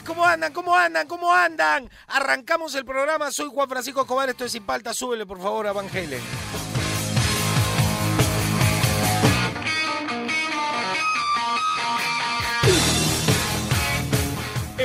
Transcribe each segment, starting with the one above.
¿Cómo andan? ¿Cómo andan? ¿Cómo andan? Arrancamos el programa, soy Juan Francisco Escobar, esto es Sin Palta, súbele por favor a Van.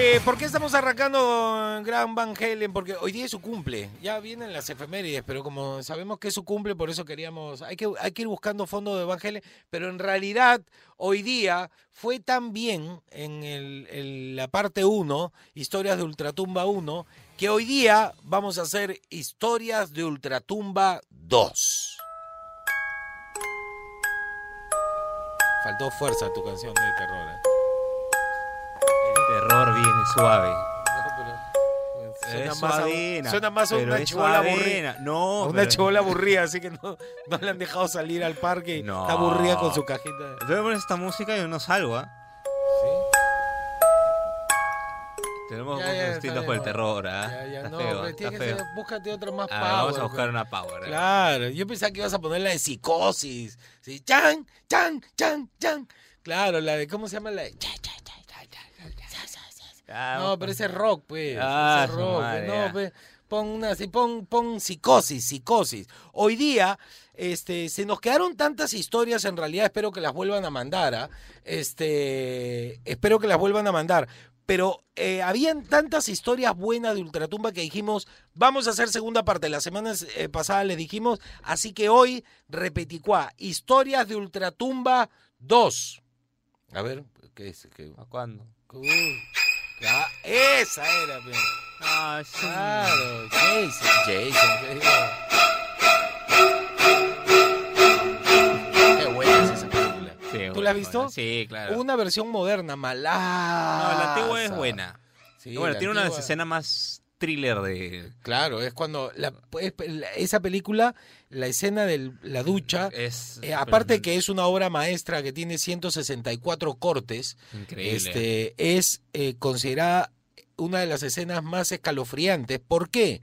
Eh, ¿Por qué estamos arrancando Gran Van Halen? Porque hoy día es su cumple. Ya vienen las efemérides, pero como sabemos que es su cumple, por eso queríamos. Hay que, ir buscando fondo de Van Halen, pero en realidad hoy día fue tan bien en, la parte 1, Historias de Ultratumba 1, que hoy día vamos a hacer Historias de Ultratumba 2. Faltó fuerza tu canción de terror. Bien suave. Suena Es más, a, suena más a una suavena. aburrida. No, a una pero- chibola aburrida, así que no, no le han dejado salir al parque. y No. Está aburrida con su cajita. Yo poner esta música y no salgo, ¿ah? Tenemos Ya, gustos ya, distintos está por el terror, ¿ah? Ya, ya, Está no, feo, pero está tiene que feo. ser- búscate otra más Ah, power. vamos a buscar pues. una power. ¿eh? Claro, yo pensaba que ibas a poner la de psicosis. Sí, chan, chan, chan, chan. Claro, la de, ¿cómo se llama? La de... cha, cha. Ah, No, pero ese es rock, pues. Ah, ese rock. madre, no, pues, pon una pon, pon psicosis, psicosis. Hoy día, este, se nos quedaron tantas historias, en realidad espero que las vuelvan a mandar, ¿ah? Este, espero que las vuelvan a mandar. Pero eh, habían tantas historias buenas de Ultratumba que dijimos, vamos a hacer segunda parte. La semana eh, pasada les dijimos, así que hoy repeticuá, historias de Ultratumba 2. A ver, ¿qué es? ¿Qué? ¿A cuándo? Uh, ah, esa era, pe. Ah, sí. Claro, Jason, Jason, ¿qué buena es esa película. Sí, ¿Tú la has visto? Sí, claro. Una versión moderna, mala. No, la antigua es buena. Sí, bueno, tiene una antigua- escena más thriller de... Claro, es cuando la- la- esa película, la escena de la ducha, Es... eh, aparte que es una obra maestra que tiene 164 cortes, Increíble. este, es eh, considerada una de las escenas más escalofriantes. ¿Por qué?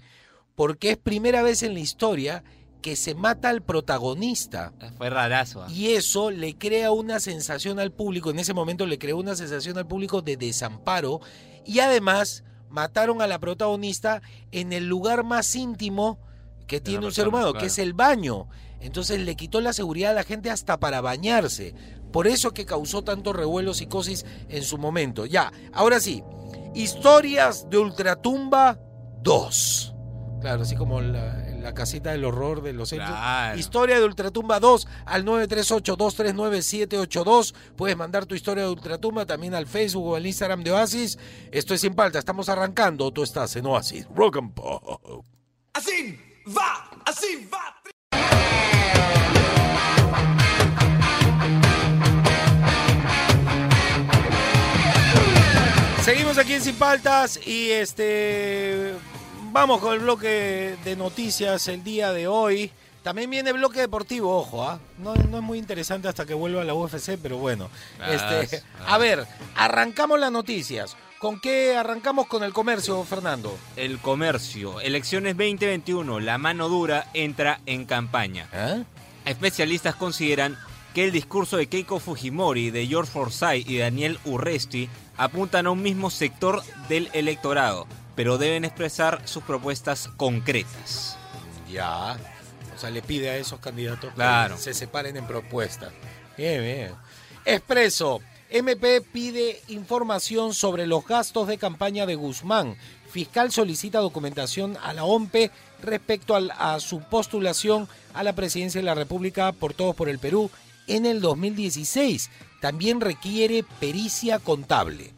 Porque es primera vez en la historia que se mata al protagonista. Fue rarazo. ¿ah? Y eso le crea una sensación al público, en ese momento le creó una sensación al público de desamparo y además mataron a la protagonista en el lugar más íntimo que tiene un ser humano, claro. que es el baño. Entonces le quitó la seguridad a la gente hasta para bañarse. Por eso es que causó tanto revuelo psicosis en su momento. Ya, ahora sí, historias de Ultratumba 2. Claro, así como la, la casita del horror de los hechos. Claro. Historia de Ultratumba 2 al 938-239-782. Puedes mandar tu historia de Ultratumba también al Facebook o al Instagram de Oasis. Esto es Sin Palta, estamos arrancando. Tú estás en Oasis. Rock and Pop. Así va, así va. Seguimos aquí en Sin Paltas y este vamos con el bloque de noticias el día de hoy. También viene bloque deportivo, ojo, ¿ah? no, no es muy interesante hasta que vuelva a la UFC, pero bueno. Ah, Este, ah. a ver, arrancamos las noticias. ¿Con qué arrancamos con el comercio, Fernando? El comercio. Elecciones 2021. La mano dura entra en campaña. ¿Eh? Especialistas consideran que el discurso de Keiko Fujimori, de George Forsyth y Daniel Urresti apuntan a un mismo sector del electorado, pero deben expresar sus propuestas concretas. Ya. O sea, le pide a esos candidatos Claro. que se separen en propuestas. Bien, bien. Expreso. MP pide información sobre los gastos de campaña de Guzmán. Fiscal solicita documentación a la OMPE respecto a su postulación a la presidencia de la República por Todos por el Perú en el 2016. También requiere pericia contable.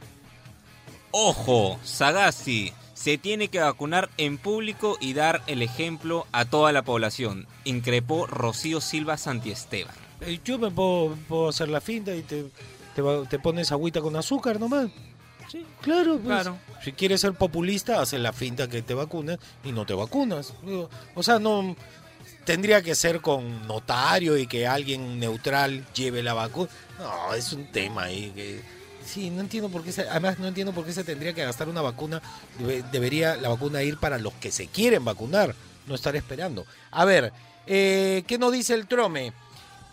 Ojo, Sagasti, se tiene que vacunar en público y dar el ejemplo a toda la población, increpó Rocío Silva Santiesteban. Eh, Yo me puedo, puedo hacer la finta y te, te, te pones agüita con azúcar nomás. Sí, claro, pues. Claro. Si quieres ser populista, haces la finta que te vacunas y no te vacunas. O sea, no. tendría que ser con notario y que alguien neutral lleve la vacuna. No, es un tema ahí que sí, no entiendo por qué se, además no entiendo por qué se tendría que gastar una vacuna. Debe- debería la vacuna ir para los que se quieren vacunar, no estar esperando. A ver, eh, ¿qué nos dice el Trome?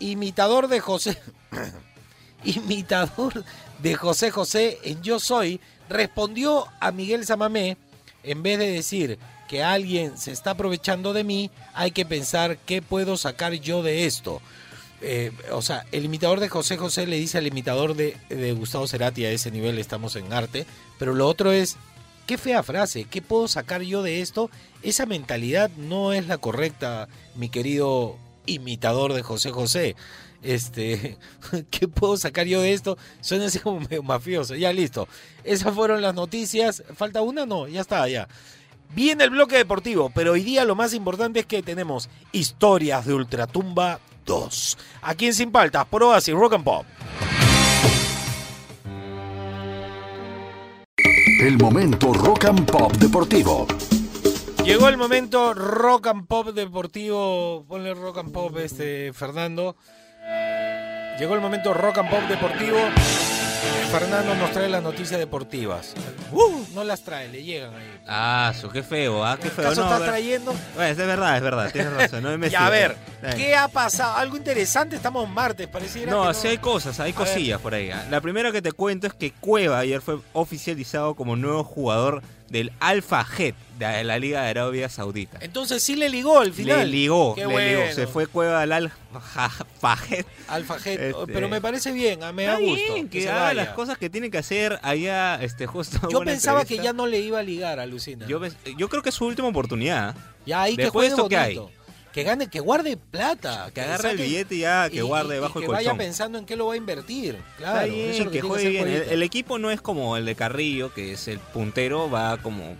Imitador de José imitador de José José en Yo Soy, respondió a Miguel Samamé, en vez de decir que alguien se está aprovechando de mí, hay que pensar qué puedo sacar yo de esto. Eh, o sea, el imitador de José José le dice al imitador de, Gustavo Cerati, a ese nivel estamos en arte, pero lo otro es, qué fea frase, ¿qué puedo sacar yo de esto? Esa mentalidad no es la correcta, mi querido imitador de José José. Este, ¿qué puedo sacar yo de esto? Suena así como mafioso. Ya listo. Esas fueron las noticias. ¿Falta una? No, ya está, ya. Viene el bloque deportivo, pero hoy día lo más importante es que tenemos historias de Ultratumba 2. Aquí en Sin Paltas, por Oasis Rock and Pop. El momento rock and pop deportivo. Llegó el momento rock and pop deportivo. Ponle rock and pop, este, Fernando. Llegó el momento rock and pop deportivo. Fernando nos trae las noticias deportivas. Uh, no las trae, le llegan ahí. Ah, su, qué feo, ah, qué feo. ¿Acaso No, estás pero- trayendo? Bueno, es de verdad, es verdad, tienes razón. No me Ya, a ver, Está. ¿qué ha pasado? Algo interesante, estamos martes, pareciera No, que sí hay cosas, hay A ver. cosillas por ahí. ¿ah? La primera que te cuento es que Cueva ayer fue oficializado como nuevo jugador del Alfa Jet de la Liga de Arabia Saudita. Entonces sí le ligó al final. Le ligó, Qué le bueno. ligó. Se fue Cueva al Alfa Jet. Alfa Jet, Este- pero me parece bien, ah, me da gusto. que, se haga las cosas que tiene que hacer allá, este, justo. Yo pensaba que ya no le iba a ligar a Lucina. Yo, creo que es su última oportunidad. ya ahí que Después juegue esto que hay. Que gane, que guarde plata. Que agarre el billete y ya, que y- guarde y- y bajo el que vaya colchón. pensando en qué lo va a invertir. Claro, Está eso bien, es lo que juegue bien. El, equipo no es como el de Carrillo, que es el puntero, va como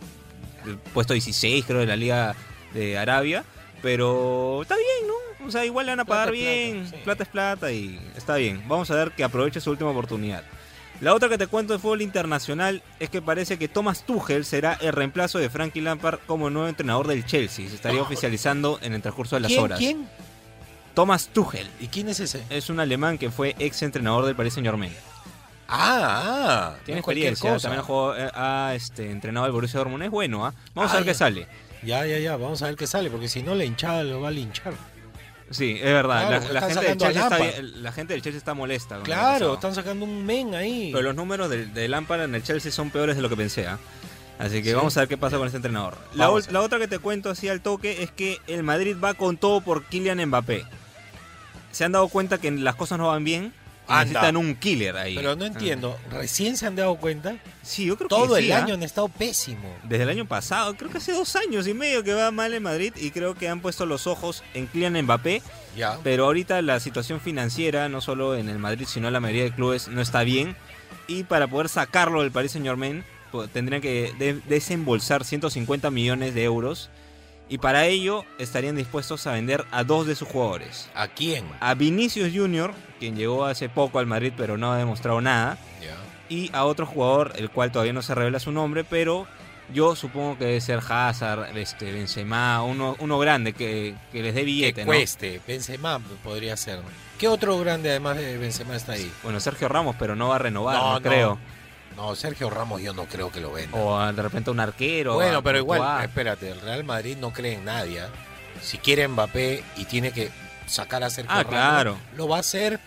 puesto 16, creo, de la Liga de Arabia. Pero está bien, ¿no? O sea, igual le van a pagar plata, bien. sí. Plata es plata y está bien. Vamos a ver que aproveche su última oportunidad. La otra que te cuento de fútbol internacional es que parece que Thomas Tuchel será el reemplazo de Frankie Lampard como nuevo entrenador del Chelsea. Se estaría oficializando en el transcurso de las ¿Quién, horas. ¿Quién? Thomas Tuchel ¿Y quién es ese? es un alemán que fue ex entrenador del Paris Saint Germain. Ah, ah. Tiene no experiencia, también ha, jugado- eh, ha, este, entrenado al Borussia Dortmund, es bueno, ¿ah? Vamos Ah, a ver qué sale. Ya, ya, ya, vamos a ver qué sale, porque si no la hinchada lo va a linchar. Sí, es verdad, Claro, la, gente del Chelsea está, Lampard. bien- la gente del Chelsea está molesta. Claro, están sacando un men ahí. Pero los números de, de Lampard en el Chelsea son peores de lo que pensé, ¿ah? Así que Sí. vamos a ver qué pasa con este entrenador. La, la otra que te cuento así al toque es que el Madrid va con todo por Kylian Mbappé. Se han dado cuenta que las cosas no van bien. Anda. Necesitan un killer ahí. Pero no Ah. entiendo, ¿recién se han dado cuenta? Sí, yo creo que Todo el ¿ah? año han estado pésimo. Desde el año pasado, creo que hace dos años y medio que va mal en Madrid y creo que han puesto los ojos en Kylian Mbappé, Ya. pero ahorita la situación financiera, no solo en el Madrid, sino en la mayoría de clubes, no está bien y para poder sacarlo del Paris Saint Germain tendrían que de- desembolsar 150 millones de euros y para ello estarían dispuestos a vender a dos de sus jugadores. ¿A quién? A Vinicius Junior, quien llegó hace poco al Madrid pero no ha demostrado nada, Ya. y a otro jugador, el cual todavía no se revela su nombre, pero yo supongo que debe ser Hazard, este, Benzema, uno, uno grande que, que les dé Que billete, ¿no? cueste. Benzema podría ser. ¿Qué otro grande además de Benzema está ahí? Bueno, Sergio Ramos, pero no va a renovar, No, no, no. creo. No, Sergio Ramos yo no creo que lo venda. O de repente un arquero. bueno, pero igual, espérate, el Real Madrid no cree en nadie. ¿ah? Si quiere Mbappé y tiene que sacar a Sergio Ah, Ramos, claro. lo va a hacer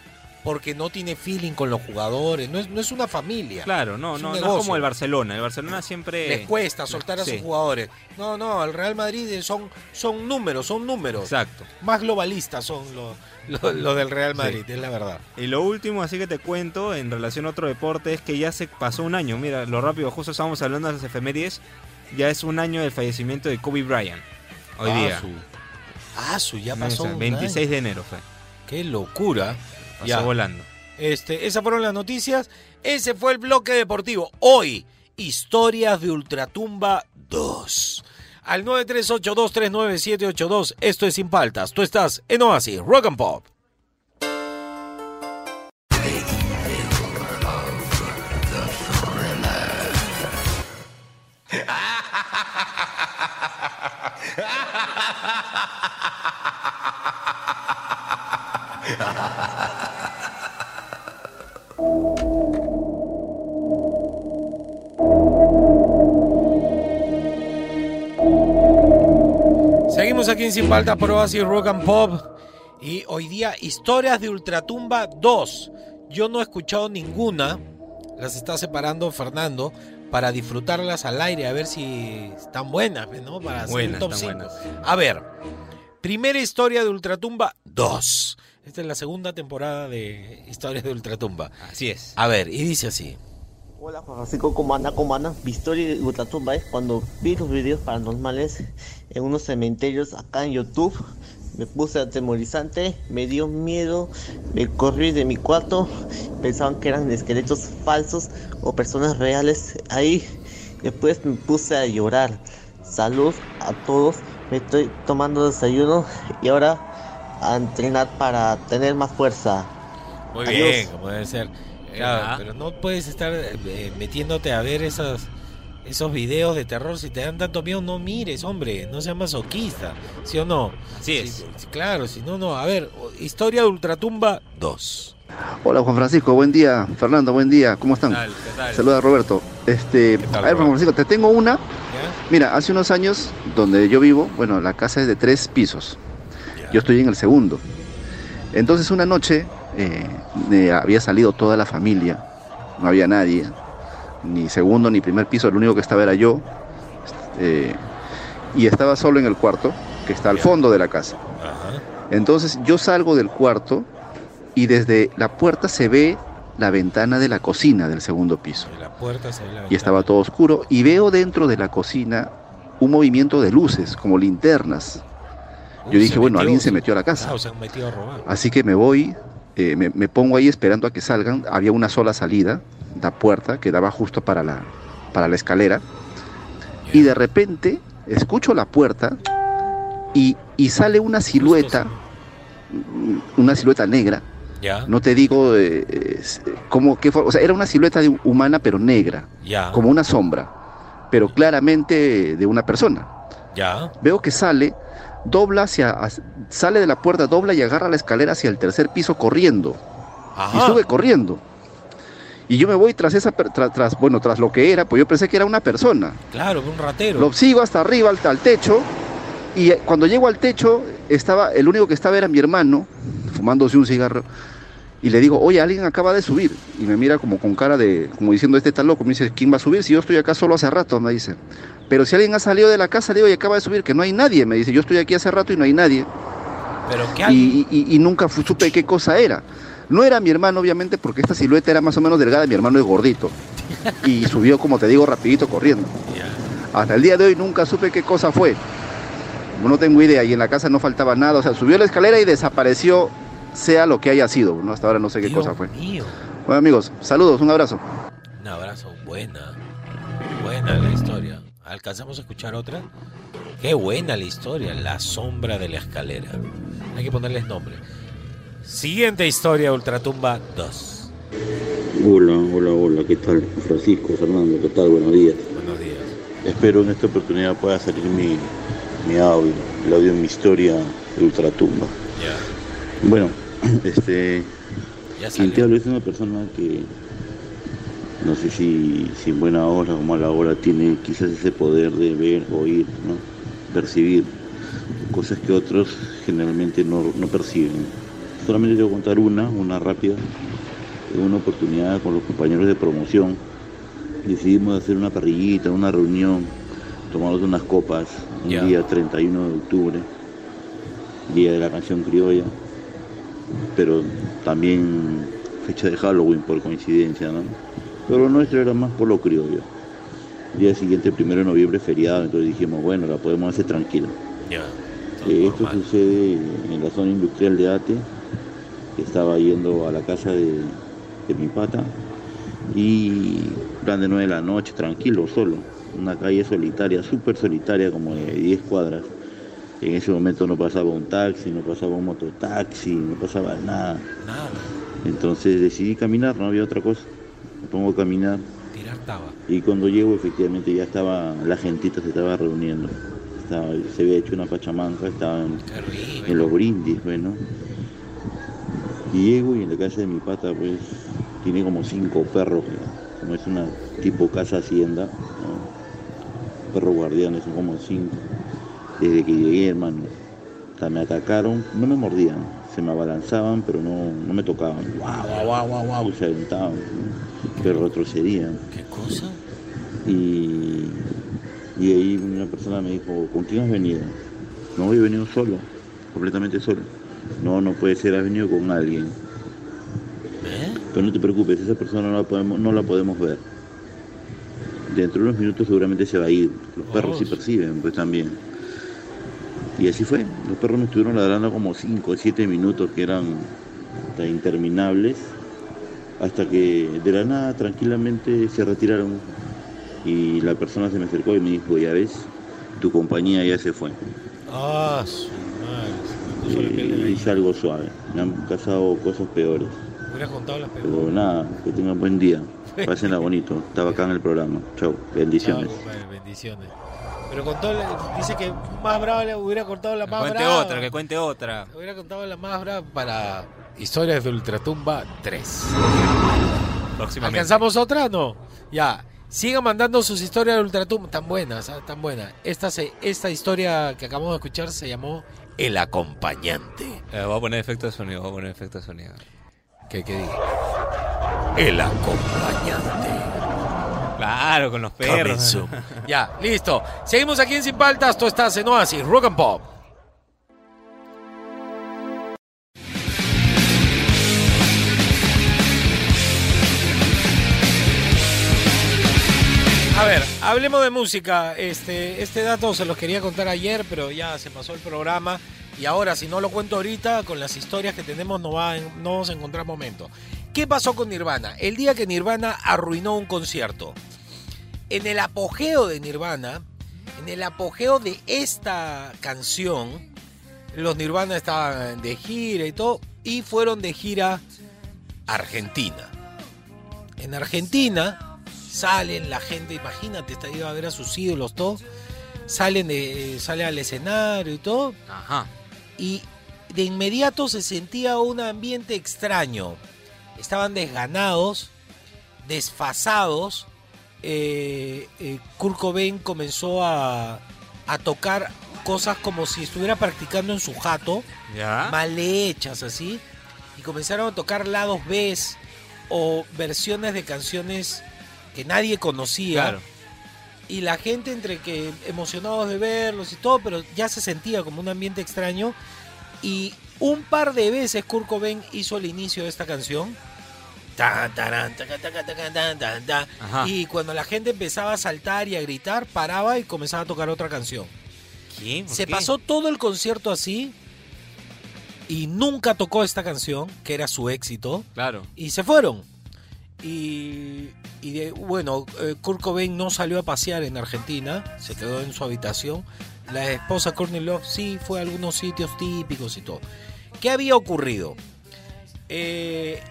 porque no tiene feeling con los jugadores. No es, no es una familia. Claro, no, no, no es como el Barcelona. El Barcelona siempre... Les cuesta soltar a Sí. sus jugadores. No, no, el Real Madrid son, son números, son números. Exacto. Más globalistas son los lo, lo del Real Madrid, es la verdad. Y lo último, así que te cuento, en relación a otro deporte, es que ya se pasó un año. Mira, lo rápido, justo estábamos hablando de las efemérides. Ya es un año del fallecimiento de Kobe Bryant. Hoy día. Su, ah, su, ya pasó. un 26 año. de enero fue. Qué locura. Pasó Ya. volando. Este, esas fueron las noticias. Ese fue el bloque deportivo. Hoy, historias de Ultratumba 2. Al 938239782. Esto es Sin Paltas. Tú estás en Oasis, Rock and Pop. Seguimos aquí en Sin Falta por Oasis Rock and Pop. Y hoy día, historias de Ultratumba 2. Yo no he escuchado ninguna. Las está separando Fernando para disfrutarlas al aire, a ver si están buenas, ¿no? Para hacer Buenas, un top están 5. buenas. A ver, primera historia de Ultratumba 2. Esta es la segunda temporada de Historias de Ultratumba. Así es. A ver, y dice así. Hola Juan Francisco, ¿cómo anda? ¿Cómo anda? De Ultratumba es cuando vi los videos paranormales en unos cementerios acá en YouTube. Me puse atemorizante, me dio miedo, me corrí de mi cuarto, pensaban que eran esqueletos falsos o personas reales ahí. Después me puse a llorar. Salud a todos, me estoy tomando desayuno y ahora a entrenar para tener más fuerza. Muy Adiós. bien, como debe ser. Claro, Ajá. pero no puedes estar eh, metiéndote a ver esos, esos videos de terror. Si te dan tanto miedo, no mires, hombre. No seas masoquista. ¿Sí o no? Así es. Claro, si no, no. A ver, Historia de Ultratumba 2. Hola Juan Francisco, buen día. Fernando, buen día. ¿Cómo están? ¿Qué tal? ¿Qué tal? Saluda Roberto. Este, ¿Qué tal, a ver, Juan? Francisco, te tengo una. ¿Ya? Mira, hace unos años, donde yo vivo, bueno, la casa es de tres pisos. Ya. Yo estoy en el segundo. Entonces una noche eh, eh, había salido toda la familia, no había nadie, ni segundo ni primer piso, el único que estaba era yo, eh, y estaba solo en el cuarto, que está al fondo de la casa. Entonces yo salgo del cuarto y desde la puerta se ve la ventana de la cocina del segundo piso. Y estaba todo oscuro y veo dentro de la cocina un movimiento de luces, como linternas. Uy, Yo dije, bueno, alguien se metió a la casa. Claro, se han metido a robar. Así que me voy, eh, me, me pongo ahí esperando a que salgan. Había una sola salida, la puerta que daba justo para la, para la escalera. Y de repente escucho la puerta y, y sale una silueta, una silueta negra. Ya, No te digo eh, eh, cómo, qué forma, o sea, era una silueta de- humana pero negra, ya, como una sombra, pero claramente de una persona. ya. Veo que sale, dobla hacia, sale de la puerta, dobla y agarra la escalera hacia el tercer piso corriendo. Y sube corriendo. Y yo me voy tras esa, per- tra- tras, bueno, tras lo que era, pues yo pensé que era una persona. Claro, un ratero. Lo sigo hasta arriba, al, al techo, y cuando llego al techo, estaba, el único que estaba era mi hermano, fumándose un cigarro, y le digo, oye, alguien acaba de subir, y me mira como con cara de, como diciendo, este está loco, me dice, ¿quién va a subir? Si yo estoy acá solo hace rato, me dice. Pero si alguien ha salido de la casa, le digo, y acaba de subir, que no hay nadie, me dice, yo estoy aquí hace rato y no hay nadie. Pero que alguien. Y, y- y nunca supe qué cosa era. No era mi hermano, obviamente, porque esta silueta era más o menos delgada, mi hermano es gordito. Y subió, como te digo, rapidito corriendo. Hasta el día de hoy nunca supe qué cosa fue. No tengo idea, y en la casa no faltaba nada. O sea, subió la escalera y desapareció, sea lo que haya sido. ¿no? Hasta ahora no sé qué Dios cosa fue. mío. Bueno, amigos, saludos, un abrazo. Un abrazo, buena. Buena la historia. ¿Alcanzamos a escuchar otra? Qué buena la historia, la sombra de la escalera. Hay que ponerles nombre. Siguiente historia, Ultratumba 2. Hola, hola, hola, ¿qué tal? Francisco, Fernando, ¿qué tal? Buenos días. Buenos días. Espero en esta oportunidad pueda salir mi, mi audio, el audio de mi historia de Ultratumba. Ya, Bueno, este, ya habla es una persona que no sé si, si en buena hora o mala hora tiene quizás ese poder de ver, oír, ¿no? percibir cosas que otros generalmente no, no perciben. Solamente te voy a contar una, una rápida, una oportunidad con los compañeros de promoción. Decidimos hacer una parrillita, una reunión, tomarnos unas copas, un día 31 de octubre, día de la canción criolla, pero también fecha de Halloween por coincidencia, ¿no? Pero lo nuestro era más por lo criollo. El día siguiente, primero de noviembre, feriado, entonces dijimos, bueno, la podemos hacer tranquila. Ya. todo Eh, esto sucede en la zona industrial de Ate, que estaba yendo a la casa de, de mi pata, y plan de 9 de la noche, tranquilo, solo, una calle solitaria, súper solitaria, como de 10 cuadras. En ese momento no pasaba un taxi, no pasaba un mototaxi, no pasaba nada. Nada, Entonces decidí caminar, no había otra cosa. Me pongo a caminar tirar taba. y cuando llego efectivamente ya estaba, la gentita se estaba reuniendo. Estaba- se había hecho una pachamanca, estaban Qué en los brindis, bueno. Y llego y en la casa de mi pata, pues, tiene como cinco perros, ya. como es una tipo casa hacienda, ¿no? perros guardianes, son como cinco. desde que llegué, hermano. Sea, me atacaron, no me mordían, se me abalanzaban, pero no, no me tocaban. Guau, guau, guau, y se aventaban, pero retrocedían. ¿Qué cosa? Y, y ahí una persona me dijo, ¿con quién has venido? No, he venido solo, completamente solo. No, no puede ser, has venido con alguien. ¿Eh? Pero no te preocupes, esa persona no la podemos, no la podemos ver. Dentro de unos minutos seguramente se va a ir. Los perros sí Oh. perciben, pues también. Y así fue. Los perros me estuvieron ladrando como 5 o 7 minutos que eran interminables. Hasta que de la nada tranquilamente se retiraron. Y la persona se me acercó y me dijo, ya ves, tu compañía ya se fue. Ah, su madre. se me Eh, algo suave. Me han pasado cosas peores. Hubieras contado las Pero peores. nada, que tengan buen día. Pásenla bonito. Estaba acá en el programa. Chau, bendiciones. Compadre, bendiciones. Pero contó, dice que más brava le hubiera cortado la Que más cuente brava. otra, que cuente otra. Le hubiera contado la más brava para Historias de Ultratumba 3. Próximamente. ¿Alcanzamos otra? No. Ya. Sigan mandando sus historias de Ultratumba. Tan buenas, ah, tan buenas. Esta, se, esta historia que acabamos de escuchar se llamó El Acompañante. Eh, voy a poner efecto de sonido, voy a poner efecto de sonido. ¿Qué, qué diga? El Acompañante. Claro, con los perros. Ya, listo. Seguimos aquí en Sin Paltas. Tú estás en Oasis, Rock and Pop. A ver, hablemos de música. Este, este dato se los quería contar ayer, pero ya se pasó el programa. Y ahora, si no lo cuento ahorita, con las historias que tenemos, no, va, no vamos a encontrar momento. ¿Qué pasó con Nirvana? El día que Nirvana arruinó un concierto. En el apogeo de Nirvana, en el apogeo de esta canción, los Nirvana estaban de gira y todo, y fueron de gira a Argentina. En Argentina salen la gente, imagínate, está iba a ver a sus ídolos, todo, salen de, sale al escenario y todo, Ajá. y de inmediato se sentía un ambiente extraño. Estaban desganados, desfasados. Eh, eh, Kurt Cobain comenzó a, a tocar cosas como si estuviera practicando en su jato, ¿Ya? mal hechas así, y comenzaron a tocar lados B o versiones de canciones que nadie conocía Claro. y la gente entre que emocionados de verlos y todo, pero ya se sentía como un ambiente extraño y un par de veces Kurt Cobain hizo el inicio de esta canción. Tan, taran, taca, taca, taca, tan, tan, tan. Ajá. Y cuando la gente empezaba a saltar y a gritar, paraba y comenzaba a tocar otra canción. ¿Qué? ¿Por Se qué? pasó todo el concierto así y nunca tocó esta canción, que era su éxito Claro. y se fueron. Y, y de- bueno, eh, Kurt Cobain no salió a pasear en Argentina, se quedó en su habitación. La esposa Courtney Love sí fue a algunos sitios típicos y todo. ¿Qué había ocurrido? Eh,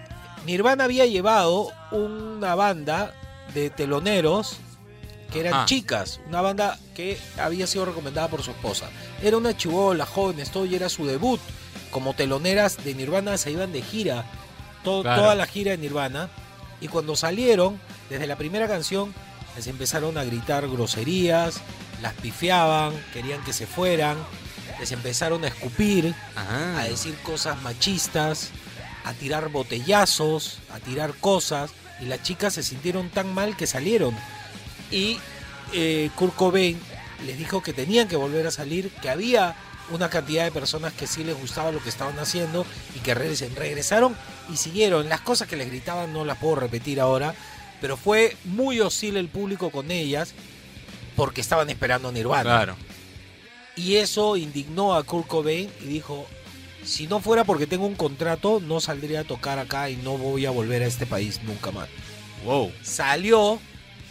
Nirvana había llevado una banda de teloneros que eran Ajá. chicas, una banda que había sido recomendada por su esposa. Era una chivola, jóvenes, todo, y era su debut. Como teloneras de Nirvana se iban de gira, to- Claro. toda la gira de Nirvana. Y cuando salieron, desde la primera canción, les empezaron a gritar groserías, las pifiaban, querían que se fueran, les empezaron a escupir, Ajá. a decir cosas machistas, a tirar botellazos, a tirar cosas, y las chicas se sintieron tan mal que salieron. Y eh, Kurt Cobain les dijo que tenían que volver a salir, que había una cantidad de personas que sí les gustaba lo que estaban haciendo y que regresaron y siguieron. Las cosas que les gritaban no las puedo repetir ahora, pero fue muy hostil el público con ellas porque estaban esperando Nirvana. Claro. Y eso indignó a Kurt Cobain y dijo, si no fuera porque tengo un contrato, no saldría a tocar acá y no voy a volver a este país nunca más. Wow. Salió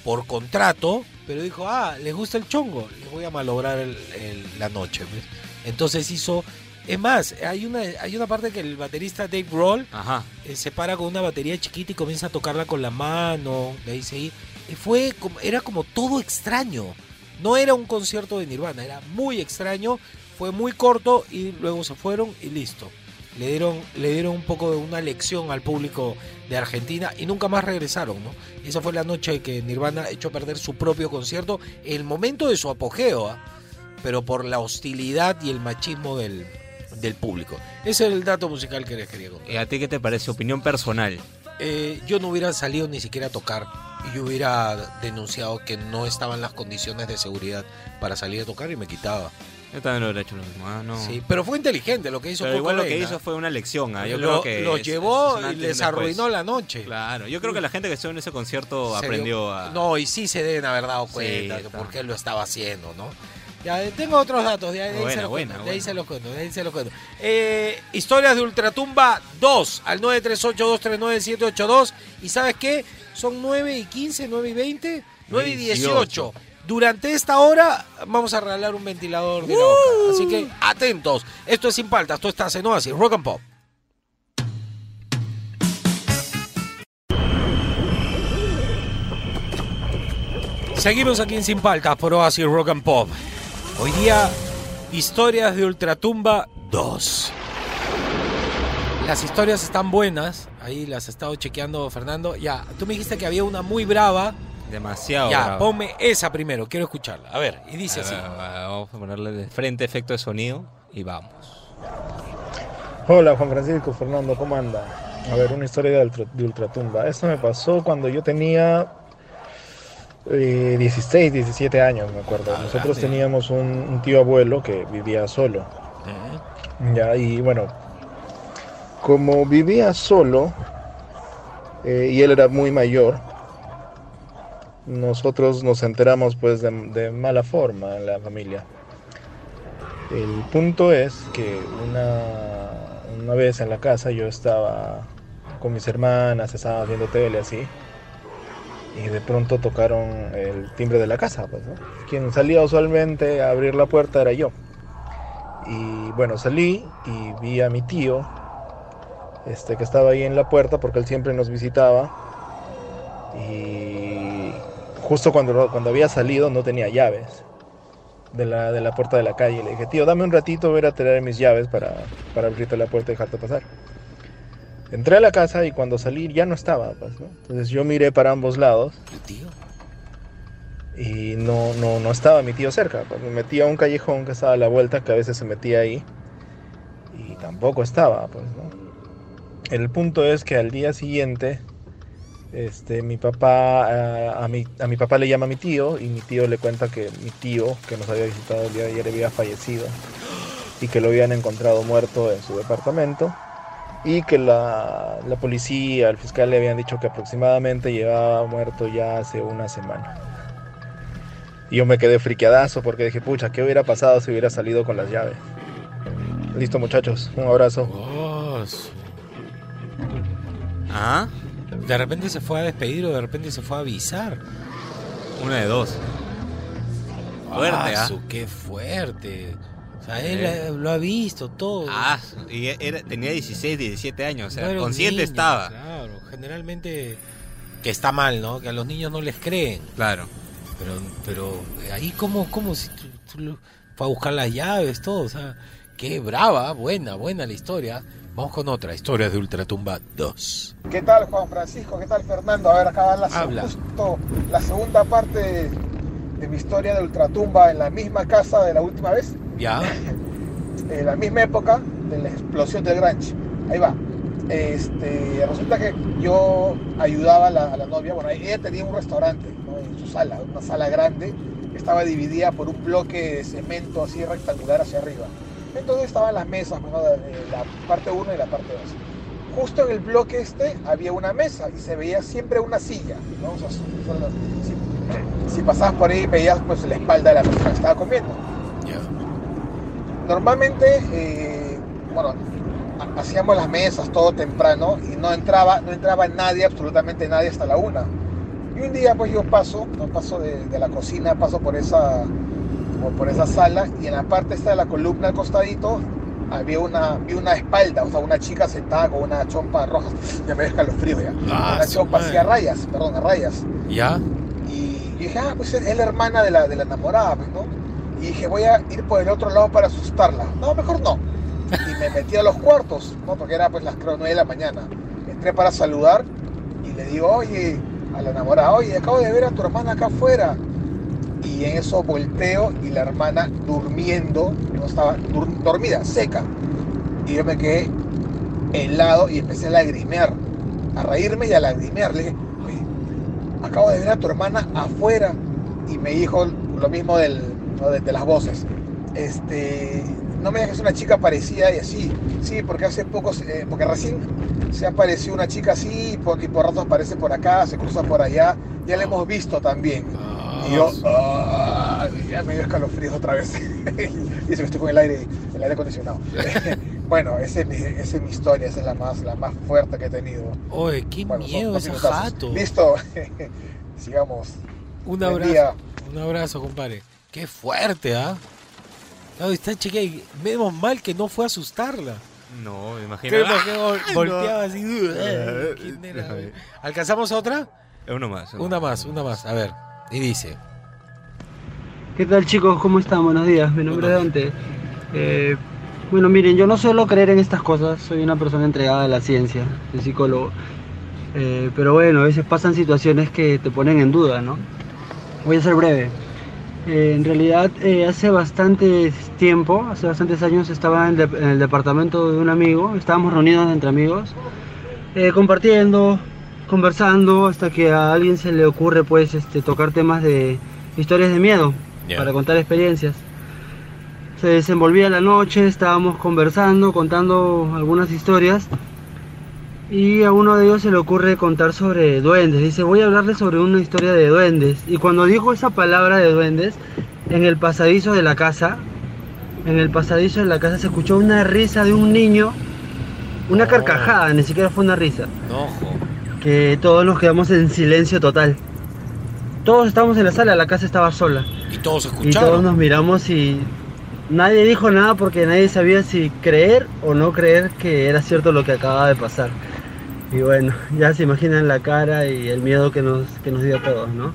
por contrato, pero dijo, ah, les gusta el chongo, les voy a malograr el- el- la noche. pues". Entonces hizo... Es más, hay una, hay una parte que el baterista Dave Grohl Ajá. eh, se para con una batería chiquita y comienza a tocarla con la mano, de ahí seguir. Y fue como, era como todo extraño. No era un concierto de Nirvana, era muy extraño, fue muy corto y luego se fueron y listo. Le dieron, le dieron un poco de una lección al público de Argentina y nunca más regresaron, ¿no? Esa fue la noche que Nirvana echó a perder su propio concierto, el momento de su apogeo, ¿ah? pero por la hostilidad y el machismo del, del público. Ese es el dato musical que les quería contar. ¿Y a ti qué te parece? Opinión personal. Eh, yo no hubiera salido ni siquiera a tocar y yo hubiera denunciado que no estaban las condiciones de seguridad para salir a tocar y me quitaba. Yo también lo hubiera hecho lo mismo. ah, no. Sí, pero fue inteligente lo que hizo. Pero Kurt igual lo que hizo fue una lección. ah, Yo Lo- creo que los es- llevó es y les arruinó la noche. Claro, yo creo que la gente que estuvo en ese concierto Se dio- aprendió a... No, y sí se deben haber dado cuenta Sí, está. por qué lo estaba haciendo, ¿no? Ya, eh, tengo otros datos, de ahí, de Buena, se los buena, cuento, de ahí buena. se los cuento, de ahí se los cuento. Eh, historias de Ultratumba 2 al 938-239-782 y ¿sabes qué? Son 9 y 15, 9 y 20, 9 y 18. Durante esta hora vamos a regalar un ventilador de la boca. Así que atentos. Esto es Sin Paltas, esto está en Oasis, Rock and Pop. Seguimos aquí en Sin Paltas por Oasis Rock and Pop. Hoy día, historias de Ultratumba 2. Las historias están buenas. Ahí las ha estado chequeando Fernando. Ya, tú me dijiste que había una muy brava. Demasiado. ya, bravo. ponme esa primero. Quiero escucharla. A ver, y dice A así. ver, Vamos a ponerle de frente efecto de sonido y vamos. Hola Juan Francisco, Fernando, ¿cómo anda? A ver, una historia de, ultra- de Ultratumba. Esto me pasó cuando yo tenía eh, 16, 17 años, me acuerdo. Ah, Nosotros grande. teníamos un, un tío abuelo que vivía solo. Ya, y bueno, como vivía solo eh, y él era muy mayor, nosotros nos enteramos pues de, de mala forma en la familia. El punto es que una, una vez en la casa yo estaba con mis hermanas, estábamos viendo tele así, y de pronto tocaron el timbre de la casa, pues. Quien salía usualmente a abrir la puerta era yo. Y bueno, salí y vi a mi tío, este, que estaba ahí en la puerta porque él siempre nos visitaba. Y justo cuando, cuando había salido no tenía llaves de la, de la puerta de la calle. Le dije, tío, dame un ratito, voy a traer mis llaves para, para abrirte la puerta y dejarte pasar. Entré a la casa y cuando salí ya no estaba, pues, ¿no? Entonces yo miré para ambos lados ¿Tu tío? y no, no, no estaba mi tío cerca. Pues me metí a un callejón que estaba a la vuelta, que a veces se metía ahí, y tampoco estaba, pues, ¿no? El punto es que al día siguiente, este, mi papá, a, a mi, a mi papá le llama a mi tío, y mi tío le cuenta que mi tío, que nos había visitado el día de ayer, había fallecido, y que lo habían encontrado muerto en su departamento, y que la, la policía, el fiscal le habían dicho que aproximadamente llevaba muerto ya hace una semana. Y yo me quedé friqueadazo porque dije, pucha, ¿qué hubiera pasado si hubiera salido con las llaves? Listo, muchachos, un abrazo. Oh, ¿Ah? De repente se fue a despedir o de repente se fue a avisar. Una de dos. Fuerte, Ah, ¿ah? qué fuerte. O sea, él eh, lo ha visto todo. Ah, y era, tenía 16, 17 años, o sea, No consciente estaba. Claro, generalmente que está mal, ¿no? Que a los niños no les creen. Claro. Pero, pero ahí como, como si tú, tú fue a buscar las llaves, todo, o sea, qué brava, buena, buena la historia. Vamos con otra, historia de Ultratumba 2. ¿Qué tal Juan Francisco? ¿Qué tal Fernando? A ver, acá la, Habla. justo la segunda parte de, de mi historia de Ultratumba en la misma casa de la última vez, ¿Ya? en la misma época de la explosión del Granch. Ahí va. Este, resulta que yo ayudaba a la, a la novia, bueno, ella tenía un restaurante ¿no? en su sala, una sala grande, que estaba dividida por un bloque de cemento así rectangular hacia arriba. Entonces estaban las mesas, ¿no? la parte 1 y la parte 2. Justo en el bloque este había una mesa y se veía siempre una silla. ¿no? O sea, si, si pasabas por ahí veías pues la espalda de la persona que estaba comiendo. Normalmente, eh, bueno, ha- hacíamos las mesas todo temprano y no entraba, no entraba nadie, absolutamente nadie hasta la una. Y un día pues yo paso, no paso de, de la cocina, paso por esa, por, por esa sala y en la parte esta de la columna al costadito había una, vi una espalda, o sea, una chica sentada con una chompa roja, ya me deja los fríos ya, Ah, una chompa así a rayas, perdón, a rayas. ¿Ya? Y yo dije, ah, pues es la hermana de la, de la enamorada, pues, ¿no? Y dije, voy a ir por el otro lado para asustarla. No, mejor no. Y me metí a los cuartos, ¿no? Porque era pues las creo 9 de la mañana. Entré para saludar y le digo, oye, a la enamorada, oye, acabo de ver a tu hermana acá afuera. Y en eso volteo y la hermana durmiendo, no estaba dormida, seca. Y yo me quedé helado y empecé a lagrimear, a reírme y a lagrimear. Le dije, "Oye, acabo de ver a tu hermana afuera y me dijo lo mismo del, de, las voces. Este, no me digas que es una chica parecida y así. Sí, porque hace poco, eh, porque recién se apareció una chica así y por, y por ratos aparece por acá, se cruza por allá. Ya la hemos visto también. Y yo, ah, ya me dio escalofríos otra vez. y que estoy con el aire, el aire acondicionado. bueno, esa es, mi, esa es mi historia, esa es la más, la más fuerte que he tenido. Oye, qué Bueno, miedo minutazos. jato. Listo, sigamos. Un Buen abrazo. día. Un abrazo, compadre. Qué fuerte, ¿ah? No, está chica y menos mal que no fue a asustarla. No, me imagino. imagino ¡Ay, volteaba no! así. ¿quién era? ¿Alcanzamos otra? Uno más. uno Una más, una más. A ver. Y dice. ¿Qué tal chicos? ¿Cómo están? Buenos días, mi nombre es Dante. Eh, bueno, miren, yo no suelo creer en estas cosas, soy una persona entregada a la ciencia, soy psicólogo. Eh, pero bueno, a veces pasan situaciones que te ponen en duda, ¿no? Voy a ser breve. Eh, en realidad, hace bastante tiempo, hace bastantes años, estaba en, de- en el departamento de un amigo, estábamos reunidos entre amigos, compartiendo, conversando, hasta que a alguien se le ocurre pues este, tocar temas de historias de miedo para contar experiencias. Se desenvolvía la noche, estábamos conversando, contando algunas historias y a uno de ellos se le ocurre contar sobre duendes. Dice, voy a hablarle sobre una historia de duendes. Y cuando dijo esa palabra de duendes, en el pasadizo de la casa, en el pasadizo de la casa se escuchó una risa de un niño, una carcajada, ni siquiera fue una risa No, ojo. Que todos nos quedamos en silencio total. Todos estábamos en la sala, la casa estaba sola. Y todos Y escucharon. todos nos miramos y nadie dijo nada porque nadie sabía si creer o no creer que era cierto lo que acababa de pasar. Y bueno, ya se imaginan la cara y el miedo que nos, que nos dio a todos, ¿no?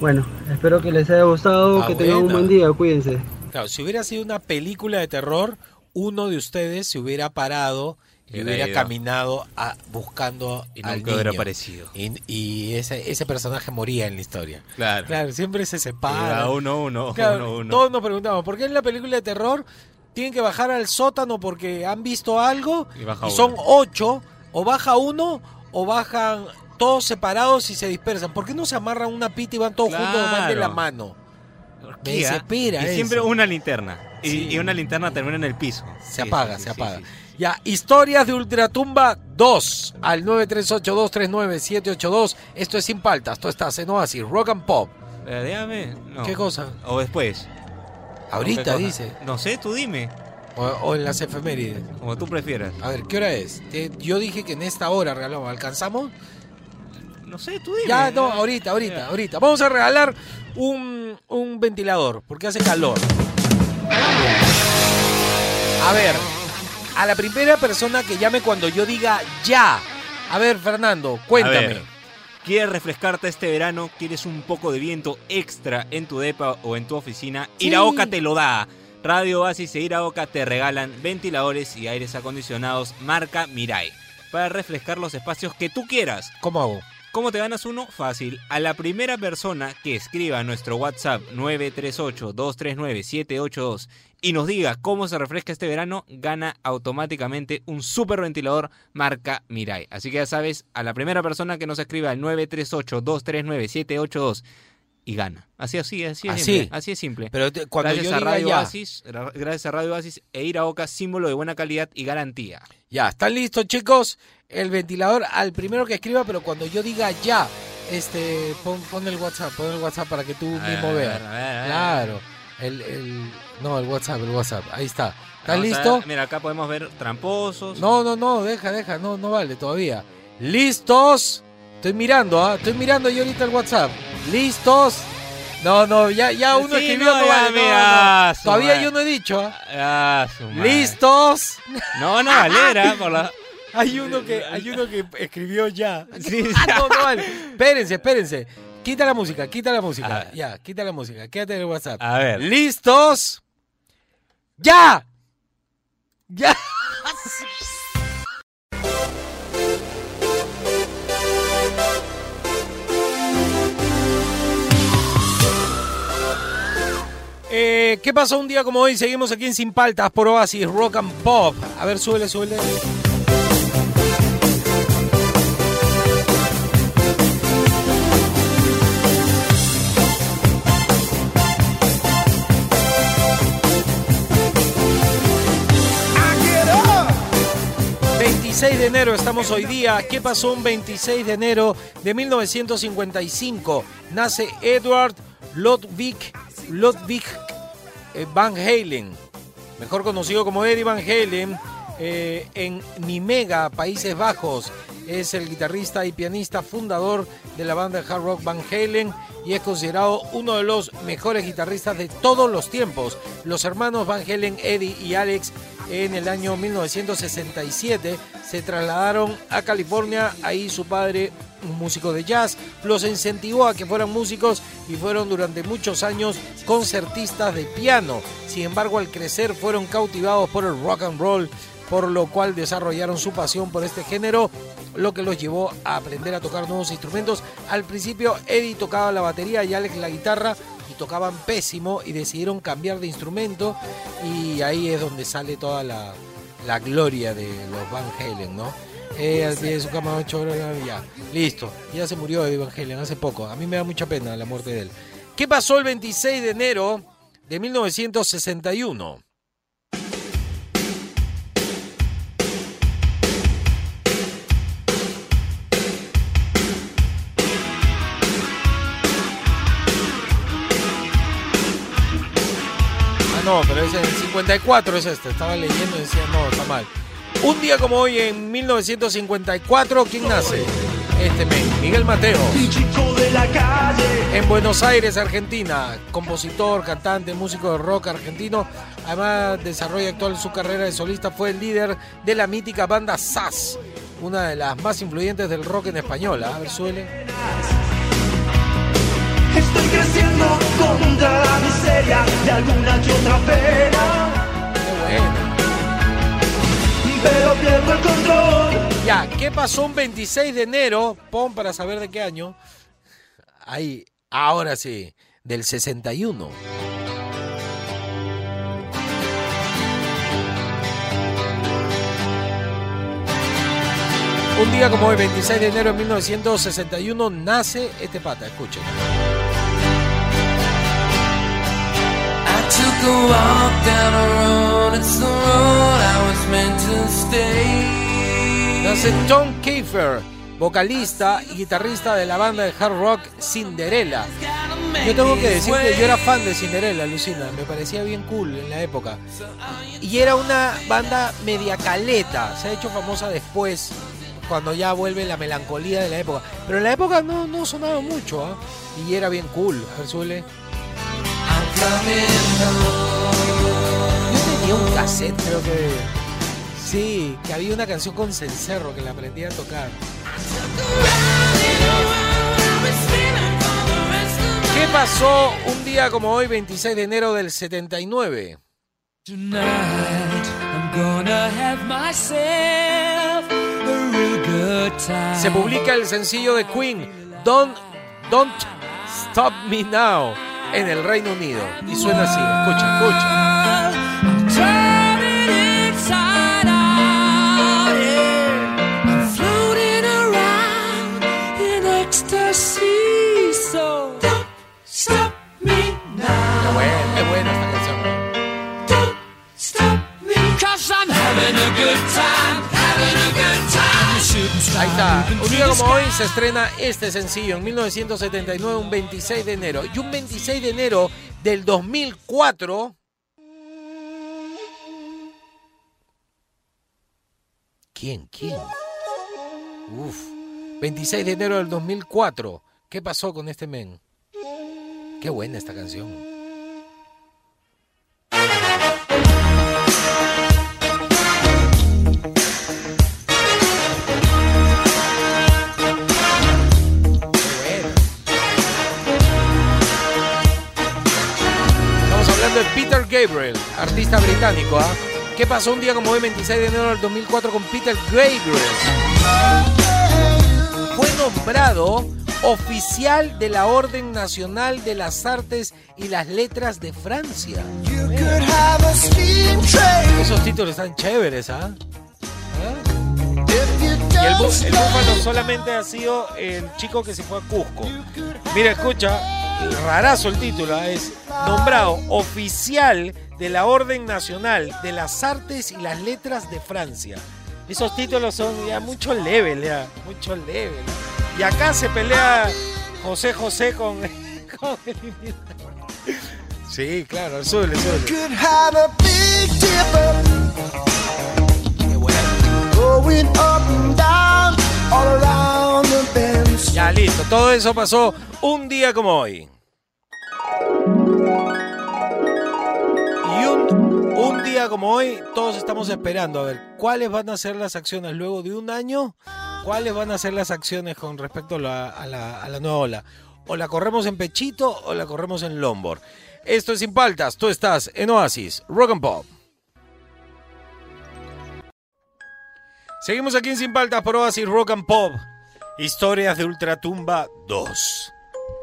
Bueno, espero que les haya gustado, Ah, que tengan un buen día, cuídense. Claro, si hubiera sido una película de terror, uno de ustedes se hubiera parado y Hubiera hubiera ido. caminado a- buscando Y al nunca hubiera niño. aparecido. Y, y ese, ese personaje moría en la historia. Claro. Claro, siempre se separa. Uno, uno, Claro, uno, uno. Todos nos preguntamos, ¿por qué en la película de terror tienen que bajar al sótano porque han visto algo? Y baja son ocho, o baja uno, o bajan todos separados y se dispersan. ¿Por qué no se amarran una pita y van todos juntos van de la mano? Me desespera Y siempre eso. una linterna. Y, Sí. y una linterna termina en el piso. Se Sí, apaga, sí, se apaga. Ya, historias de Ultratumba 2 al 938-239-782. Esto es Sin Paltas, tú estás en Oasis, Rock and Pop. Eh, dígame. no. ¿Qué cosa? O después. Ahorita dice. No sé, tú dime. O, o en las efemérides. Como tú prefieras. A ver, ¿qué hora es? Te- yo dije que en esta hora regalamos. ¿Alcanzamos? No sé, tú dime. Ya, no, ahorita, ahorita, Ya. ahorita. Vamos a regalar un, un ventilador, porque hace calor. A ver, a la primera persona que llame cuando yo diga ya. A ver, Fernando, cuéntame. ¿Quieres refrescarte este verano? ¿Quieres un poco de viento extra en tu depa o en tu oficina? Sí. Iraoka te lo da. Radio Oasis e Iraoka te regalan ventiladores y aires acondicionados marca Mirai para refrescar los espacios que tú quieras. ¿Cómo hago? ¿Cómo te ganas uno? Fácil. A la primera persona que escriba a nuestro WhatsApp 938-239-782 y nos diga cómo se refresca este verano, gana automáticamente un super ventilador marca Mirai. Así que ya sabes, a la primera persona que nos escriba al 938-239-782 y gana. Así, así, así es Así. simple. Así es simple. Pero te- cuando gracias yo a Radio ya. Gracias a Radio Oasis e Iraoka, símbolo de buena calidad y garantía. Ya, ¿están listos, chicos? El ventilador al primero que escriba, pero cuando yo diga ya, este, pon, pon el WhatsApp, pon el WhatsApp para que tú A mismo a ver, veas. a ver, a ver. Claro. El, el, no, el WhatsApp, el WhatsApp. Ahí está. ¿Estás a listo? ver, Mira, acá podemos ver tramposos. No, no, no, deja, deja, no, no vale todavía. ¿Listos? Estoy mirando, ¿ah? Estoy mirando yo ahorita el WhatsApp. ¿Listos? No, no, ya, ya uno Sí, escribió, no, no, ya, vale, no, mira, no. su Todavía madre. yo no he dicho, ¿ah? Ah. ¿Listos? No, no, Valera, por la... Hay uno que, hay uno que escribió ya. Sí, Ah, vale. Espérense, espérense. Quita la música, quita la música. A ver. Ya, quita la música. Quédate en el WhatsApp. A ver. ¿Listos? ¡Ya! ¡Ya! ¿Qué pasó un día como hoy? Seguimos aquí en Sin Paltas por Oasis Rock and Pop. A ver, súbele. 26 de enero estamos hoy día. ¿Qué pasó un 26 de enero de 1955? Nace Edward Ludwig, Ludwig eh, Van Halen, mejor conocido como Eddie Van Halen, eh, en Nimega, Países Bajos. Es el guitarrista y pianista fundador de la banda de hard rock Van Halen y es considerado uno de los mejores guitarristas de todos los tiempos. Los hermanos Van Halen, Eddie y Alex en el año 1967 se trasladaron a California. Ahí su padre, un músico de jazz, los incentivó a que fueran músicos y fueron durante muchos años concertistas de piano. Sin embargo, al crecer fueron cautivados por el rock and roll, por lo cual desarrollaron su pasión por este género, lo que los llevó a aprender a tocar nuevos instrumentos. Al principio, Eddie tocaba la batería y Alex la guitarra y tocaban pésimo y decidieron cambiar de instrumento y ahí es donde sale toda la, la gloria de los Van Halen, ¿no? Eh, de su cama ocho horas, ya. Listo, ya se murió Eddie Van Halen hace poco. A mí me da mucha pena la muerte de él. ¿Qué pasó el 26 de enero de 1961? No, pero es el 54 es este. Estaba leyendo y decía, no, está mal. Un día como hoy, en 1954, ¿quién nace? Este men, Miguel Mateo. En Buenos Aires, Argentina. Compositor, cantante, músico de rock argentino. Además, desarrolla actual su carrera de solista. Fue el líder de la mítica banda SAS, una de las más influyentes del rock en español. ¿ah? A ver, suele. Estoy creciendo contra la miseria de alguna que otra pena. Bueno. Pero pierdo el control. Ya, ¿qué pasó un 26 de enero? Pon para saber de qué año. Ahí, ahora sí, del 61. Un día como hoy, 26 de enero de 1961, nace este pata, escuchen. Took a walk down a road, it's the road I was meant to stay. Tom Kiefer, vocalista y guitarrista de la banda de hard rock Cinderella. Yo tengo que decir que yo era fan de Cinderella, Lucina, me parecía bien cool en la época. Y era una banda media caleta, se ha hecho famosa después, cuando ya vuelve la melancolía de la época. Pero en la época no, no sonaba mucho, ¿ah? y era bien cool, a ver, súbele. Yo tenía un cassette, creo que. Sí, que había una canción con cencerro que la aprendí a tocar. ¿Qué pasó un día como hoy, 26 de enero del 79? Tonight I'm gonna have myself a real good time. Se publica el sencillo de Queen, Don't, Don't Stop Me Now, en el Reino Unido. Y suena así, escucha, escucha. Ahí está. Un día como hoy se estrena este sencillo en 1979, un 26 de enero. Y un 26 de enero del 2004. ¿Quién? ¿Quién? Uf. 26 de enero del 2004. ¿Qué pasó con este men? Qué buena esta canción. Gabriel, artista británico. ¿ah? ¿Qué pasó un día como hoy, 26 de enero del 2004, con Peter Gabriel? Fue nombrado oficial de la Orden Nacional de las Artes y las Letras de Francia. Esos títulos están chéveres, ¿ah? Y el, bú- el búfalo solamente ha sido el chico que se fue a Cusco. Mira, escucha, rarazo el título, ¿ah? es nombrado oficial de la Orden Nacional de las Artes y las Letras de Francia. Esos títulos son ya mucho level, ya, mucho level. Y acá se pelea José José con... con el- Sí, claro, súbele, súbele. Ya listo, todo eso pasó un día como hoy. Y un, día como hoy, todos estamos esperando a ver cuáles van a ser las acciones luego de un año, cuáles van a ser las acciones con respecto a la, nueva ola. O la corremos en Pechito o la corremos en Lombard. Esto es Sin Paltas, tú estás en Oasis, Rock and Pop. Seguimos aquí en Sin Paltas por Oasis Rock and Pop. Historias de Ultratumba 2.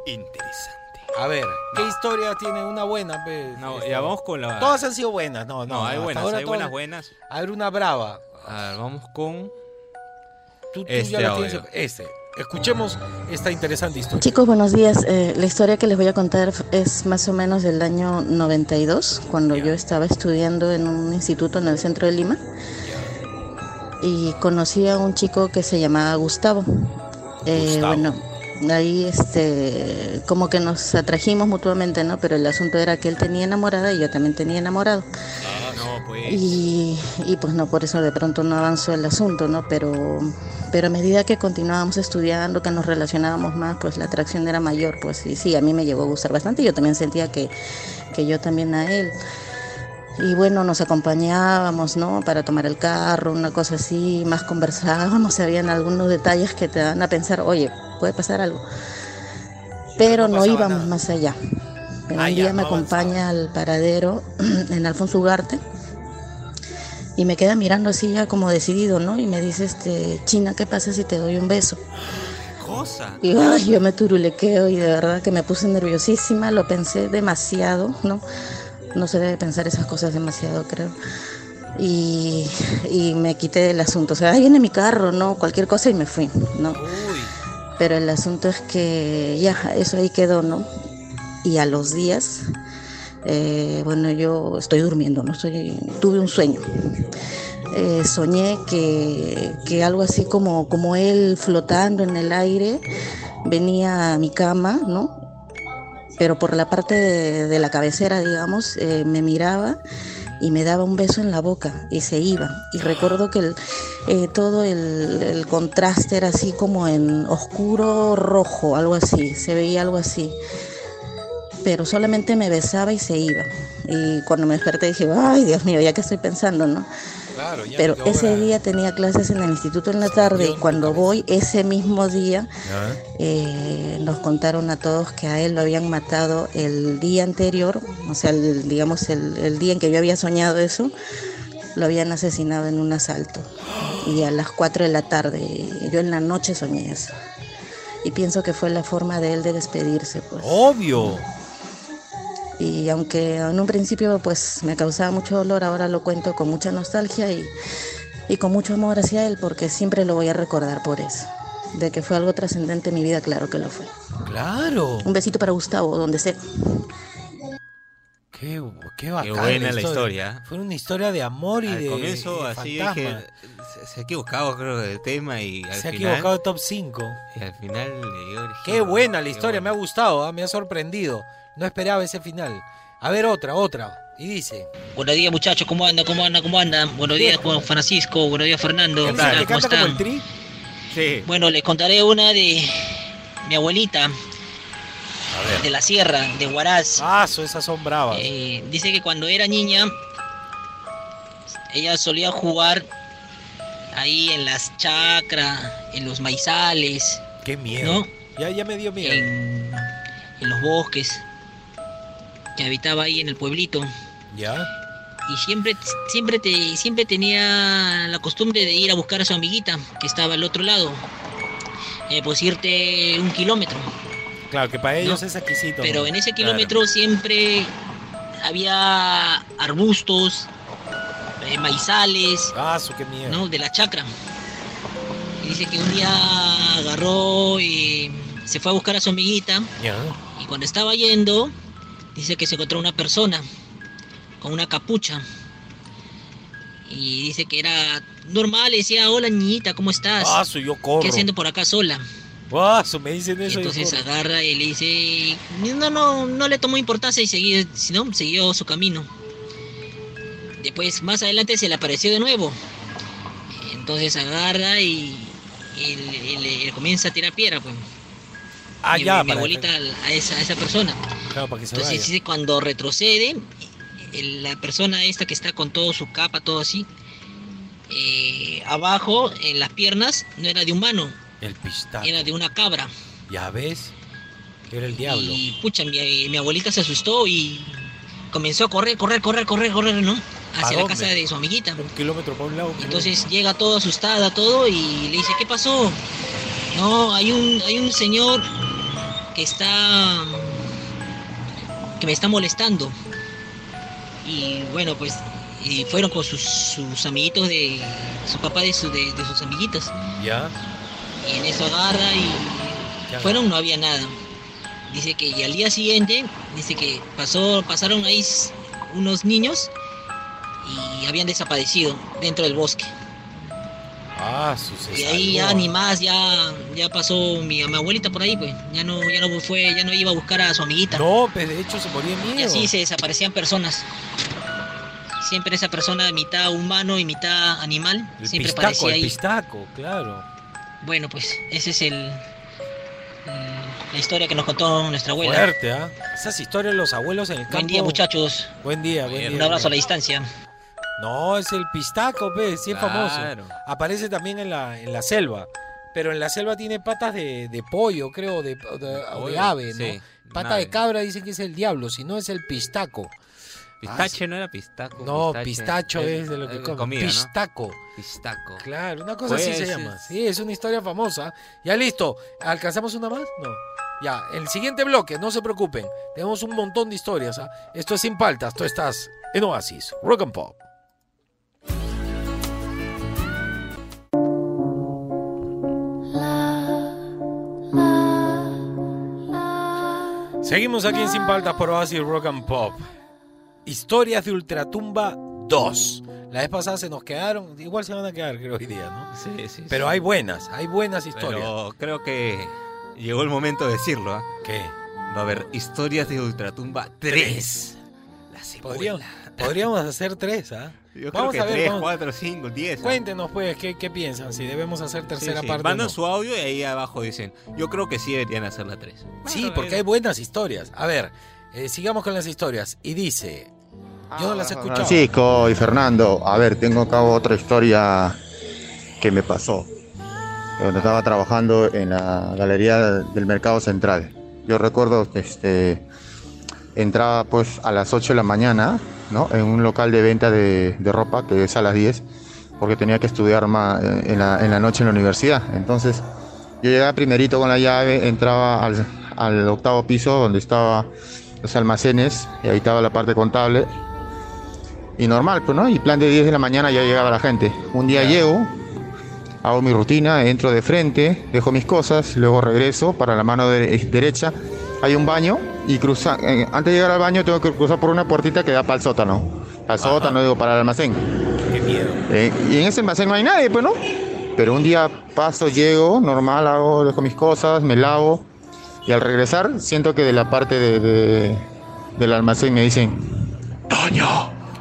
Interesante. A ver, ¿qué historia tiene una buena? pe? No, Este, ya vamos con la. Todas han sido buenas, no, no. No, hay buenas, ahora hay todas- buenas, buenas. A ver, una brava. A ver, vamos con. Tú, tú Este ya la audio. tienes. Este. Escuchemos esta interesante historia. Chicos, buenos días. Eh, la historia que les voy a contar es más o menos del año 92, cuando yo estaba estudiando en un instituto en el centro de Lima. Y conocí a un chico que se llamaba Gustavo. Eh, Gustavo. Bueno, ahí este, como que nos atrajimos mutuamente, ¿no? Pero el asunto era que él tenía enamorada y yo también tenía enamorado. Ah, no, pues. Y, y, pues no, por eso de pronto no avanzó el asunto, ¿no? Pero, pero a medida que continuábamos estudiando, que nos relacionábamos más, pues la atracción era mayor, pues y sí, a mí me llegó a gustar bastante y yo también sentía que, que yo también a él. Y bueno, nos acompañábamos, ¿no? Para tomar el carro, una cosa así, más conversábamos, habían algunos detalles que te dan a pensar, oye, puede pasar algo. Pero no, íbamos más allá. Pero un día me acompaña al paradero en Alfonso Ugarte y me queda mirando así ya como decidido, ¿no? Y me dice, este, China, ¿qué pasa si te doy un beso? Cosa. Y ay, yo me turulequeo y de verdad que me puse nerviosísima, lo pensé demasiado, ¿no? No se debe pensar esas cosas demasiado, creo. Y, y me quité del asunto, o sea, ahí viene mi carro, ¿no? Cualquier cosa y me fui, ¿no? Pero el asunto es que ya, eso ahí quedó, ¿no? Y a los días, eh, bueno, yo estoy durmiendo, ¿no? Estoy, tuve un sueño. Eh, soñé que, que algo así como, como él flotando en el aire venía a mi cama, ¿no? Pero por la parte de, la cabecera, digamos, eh, me miraba y me daba un beso en la boca y se iba. Y recuerdo que el, eh, todo el, el contraste era así como en oscuro rojo, algo así, se veía algo así. Pero solamente me besaba y se iba. Y cuando me desperté dije, ay Dios mío, ya que estoy pensando, ¿no? Claro, ya Pero ese día tenía clases en el instituto en la tarde y cuando voy ese mismo día eh, nos contaron a todos que a él lo habían matado el día anterior, o sea, el- digamos el, el día en que yo había soñado eso, lo habían asesinado en un asalto. Y a las 4 de la tarde, yo en la noche soñé eso. Y pienso que fue la forma de él de despedirse, pues. Obvio. Y aunque en un principio pues me causaba mucho dolor, ahora lo cuento con mucha nostalgia y, y con mucho amor hacia él porque siempre lo voy a recordar por eso. De que fue algo trascendente en mi vida, claro que lo fue. Claro. Un besito para Gustavo, donde sea. Qué, qué bacán. buena la historia. Fue una historia de amor y Al de. comienzo, de así fantasma. dije. Se, se ha equivocado, creo, del tema y al Se ha final. equivocado de top 5. Y al final le dio. Qué buena la historia, me ha gustado, ah, me ha sorprendido. No esperaba ese final. A ver, otra, otra. Y dice. Buenos días muchachos, ¿cómo andan? ¿Cómo andan? ¿Cómo andan? Buenos días Juan Francisco, buenos días Fernando. ¿Qué ¿Cómo canta como el están? tri? Sí. Bueno, les contaré una de mi abuelita, de la sierra, de Huaraz. Ah, esas son bravas. Eh, dice que cuando era niña, ella solía jugar ahí en las chacras, en los maizales, Qué miedo. ¿no? Ya, ya me dio miedo. En, en los bosques, que habitaba ahí en el pueblito. ¿Ya? y siempre siempre te siempre tenía la costumbre de ir a buscar a su amiguita que estaba al otro lado eh, pues irte un kilómetro. Claro, que para ellos No, es exquisito. Pero en ese Claro. kilómetro siempre había arbustos, eh, maizales, Ah, su qué miedo. ¿no? De la chacra. Y dice que un día agarró y se fue a buscar a su amiguita Ya. y cuando estaba yendo, dice que se encontró una persona con una capucha. Y dice que era normal, le decía, hola niñita, ¿cómo estás? Ah, su yo corro. ¿Qué haciendo por acá sola? Ah, su me dicen Y eso. yo entonces corro. agarra y le dice, no, no, no le tomó importancia y seguía, sino siguió su camino. Después, más adelante se le apareció de nuevo. Entonces agarra y, y le, y le- le comienza a tirar piedra, pues. Ah, mi, ya, mi abuelita a esa, a esa persona. Claro, para que se Entonces vaya. cuando retrocede, la persona esta que está con todo su capa, todo así, eh, abajo, en las piernas, no era de humano, El pistaco. era de una cabra. Ya ves. Era el diablo. Y pucha, mi, mi abuelita se asustó y comenzó a correr, correr, correr, correr, correr, ¿no? Hacia la casa de su amiguita. Un kilómetro para un lado. Entonces llega todo asustada, todo, y le dice, ¿qué pasó? No, hay un, hay un señor que está... que me está molestando. Y bueno, pues, y fueron con sus, sus amiguitos de... su papá de, su- de, de sus amiguitas. Ya. Y en eso agarra y fueron, no había nada. Dice que y al día siguiente, dice que pasó, pasaron ahí unos niños y habían desaparecido dentro del bosque. Ah, Y ahí ya ni más, ya, ya pasó mi, mi abuelita por ahí, pues. Ya no, ya no fue, ya no iba a buscar a su amiguita. No, pues de hecho se moría de Y miedo. así se desaparecían personas. Siempre esa persona, mitad humano y mitad animal, El siempre pistaco, parecía el ahí. pistaco, claro. Bueno, pues ese es el, la historia que nos contó nuestra abuela. Fuerte, ¿ah? Esas historias de los abuelos en el campo. Buen día, muchachos. Buen día, buen día. Un abrazo a la distancia. No, es el pistaco, pues, sí es Claro. famoso. Aparece también en la, en la selva. Pero en la selva tiene patas de, de pollo, creo, de, o de, o de Pollo, ave, ¿no? sí, Pata un ave. de cabra dicen que es el diablo, si no es el pistaco. Pistache no era pistaco. No, pistache. pistacho es, de lo que comida, ¿no? Pistaco. Pistaco. Claro, una cosa así Pues, se es- llama. Sí, es una historia famosa. Ya listo. ¿Alcanzamos una más? No. Ya, el siguiente bloque, no se preocupen. Tenemos un montón de historias. ¿ah? Esto es sin paltas. Tú estás en Oasis, Rock and Pop. Seguimos aquí en Sin Paltas por Oasis Rock and Pop. Historias de Ultratumba 2. La vez pasada se nos quedaron, igual se van a quedar creo hoy día, ¿no? Sí, sí. Pero sí. hay buenas, hay buenas historias. Pero creo que llegó el momento de decirlo, ¿ah? ¿Qué? Va a haber historias de Ultratumba 3. La secuela. Podríamos, podríamos hacer tres, ¿ah? Yo Vamos creo a ver, 3, vamos- 4, 5, 10. Cuéntenos pues, ¿qué, qué piensan? Si debemos hacer tercera parte. Mandan no. su audio y ahí abajo dicen, yo creo que sí deberían hacer la 3. Sí, porque hay buenas historias. A ver, eh, sigamos con las historias. Y dice, yo no las he escuchado. Francisco y Fernando, a ver, tengo acá otra historia que me pasó. Cuando estaba trabajando en la galería del Mercado Central. Yo recuerdo que este, entraba pues a las 8 de la mañana, ¿no? En un local de venta de, de ropa que es a las 10, porque tenía que estudiar ma- en, la, en la noche en la universidad. Entonces, yo llegaba primerito con la llave, entraba al, al octavo piso donde estaban los almacenes, y ahí estaba la parte contable, y normal, pues, ¿no? Y plan de 10 de la mañana ya llegaba la gente. Un día llego, hago mi rutina, entro de frente, dejo mis cosas, luego regreso para la mano de- derecha. Hay un baño y cruza, eh, antes de llegar al baño tengo que cruzar por una puertita que da para el sótano. Al sótano, digo, para el almacén. Qué miedo. Eh, y en ese almacén no hay nadie, pues, ¿no? Pero un día paso, llego, normal, hago, dejo mis cosas, me lavo. Y al regresar, siento que de la parte de, de- del almacén me dicen, ¡Toño!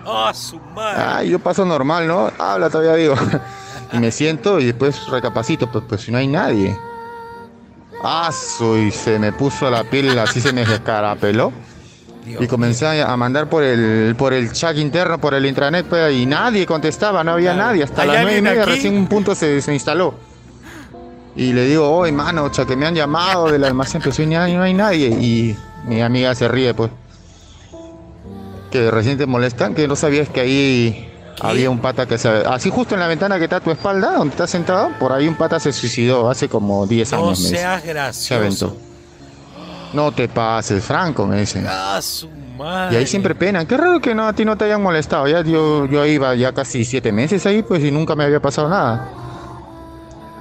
¡Ah, su madre! Ay, yo paso normal, ¿no? Habla todavía, digo. y me siento y después recapacito, pues, pues si no hay nadie. Ah, y se me puso la piel, así se me escarapeló. Y comencé a mandar por el por el chat interno, por el intranet, pues, y nadie contestaba, no había nadie. Hasta ¿Hay las nueve y media aquí? recién un punto se, se instaló. Y le digo, oye, mano, cha, que me han llamado del almacén, pero no hay, no hay nadie. Y mi amiga se ríe, pues. Que recién te molestan, que no sabías que ahí Había un pata que se... Así justo en la ventana que está a tu espalda, donde estás sentado, por ahí un pata se suicidó hace como 10 No años. dice. seas Se gracioso. aventó. No te pases, Franco, me dicen. Ah, su Y madre. ahí siempre pena. Qué raro que no, a ti no te hayan molestado. Ya yo, yo iba ya casi siete meses ahí, pues, y nunca me había pasado nada.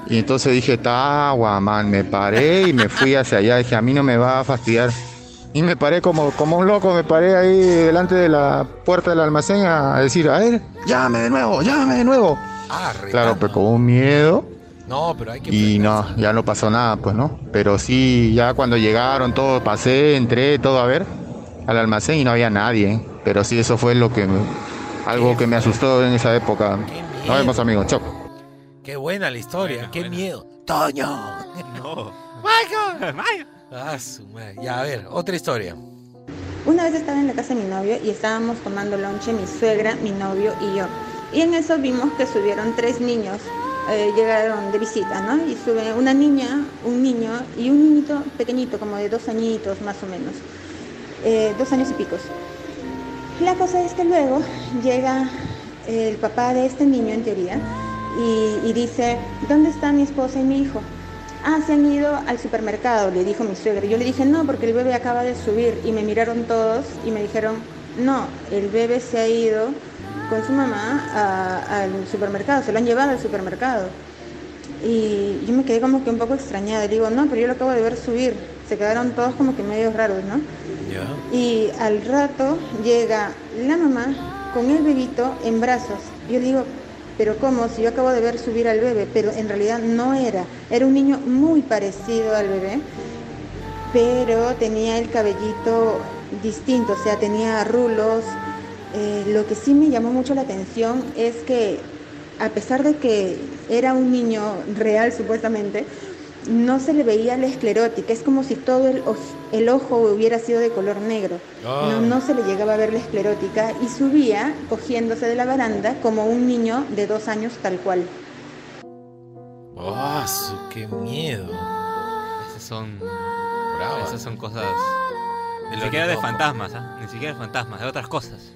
Y entonces dije, tagua, man, me paré y me fui hacia allá. Dije, a mí no me va a fastidiar. Y me paré como, como un loco, me paré ahí delante de la puerta del almacén a decir, a ver, llámame de nuevo, llámame de nuevo. Ah, Claro, pues con un miedo. No, pero hay que... Y no, ya no pasó nada, pues no. Pero sí, ya cuando llegaron, todo, pasé, entré, todo a ver al almacén y no había nadie. ¿eh? Pero sí, eso fue lo que me- algo que me asustó en esa época. Nos vemos, amigos. Chau. Qué buena la historia, qué miedo. Toño. No. Michael. Ah, su madre. Ya, a ver, otra historia. Una vez estaba en la casa de mi novio y estábamos tomando lonche mi suegra, mi novio y yo. Y en eso vimos que subieron tres niños, eh, llegaron de visita, ¿no? Y sube una niña, un niño y un niñito pequeñito, como de dos añitos más o menos, eh, dos años y picos. La cosa es que luego llega el papá de este niño en teoría y, y dice, ¿dónde está mi esposa y mi hijo? Ah, se han ido al supermercado, le dijo mi suegra. Yo le dije, no, porque el bebé acaba de subir. Y me miraron todos y me dijeron, no, el bebé se ha ido con su mamá al supermercado, se lo han llevado al supermercado. Y yo me quedé como que un poco extrañada. Le digo, no, pero yo lo acabo de ver subir. Se quedaron todos como que medio raros, ¿no? Y al rato llega la mamá con el bebito en brazos. Yo le digo, pero ¿cómo? Si yo acabo de ver subir al bebé, pero en realidad no era. Era un niño muy parecido al bebé, pero tenía el cabellito distinto, o sea, tenía rulos. Eh, lo que sí me llamó mucho la atención es que a pesar de que era un niño real supuestamente, no se le veía la esclerótica, es como si todo el, oj- el ojo hubiera sido de color negro. Ah. No, no se le llegaba a ver la esclerótica y subía cogiéndose de la baranda como un niño de dos años tal cual. Su, qué miedo. Esas son. Brava. Esas son cosas. De Ni siquiera de fantasmas, ¿ah? Ni siquiera de fantasmas, de otras cosas.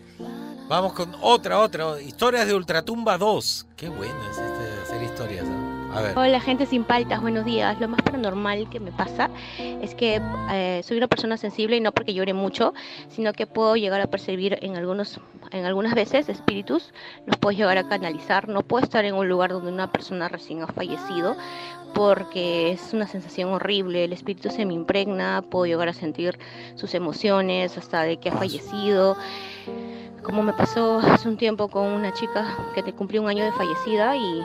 Vamos con otra, otra. Historias de Ultratumba 2. Qué bueno es este hacer historias. ¿ah? A ver. Hola gente sin paltas, buenos días. Lo más paranormal que me pasa es que eh, soy una persona sensible y no porque llore mucho, sino que puedo llegar a percibir en algunos, en algunas veces espíritus, los puedo llegar a canalizar. No puedo estar en un lugar donde una persona recién ha fallecido porque es una sensación horrible. El espíritu se me impregna, puedo llegar a sentir sus emociones hasta de que ha fallecido. Como me pasó hace un tiempo con una chica que te cumplió un año de fallecida y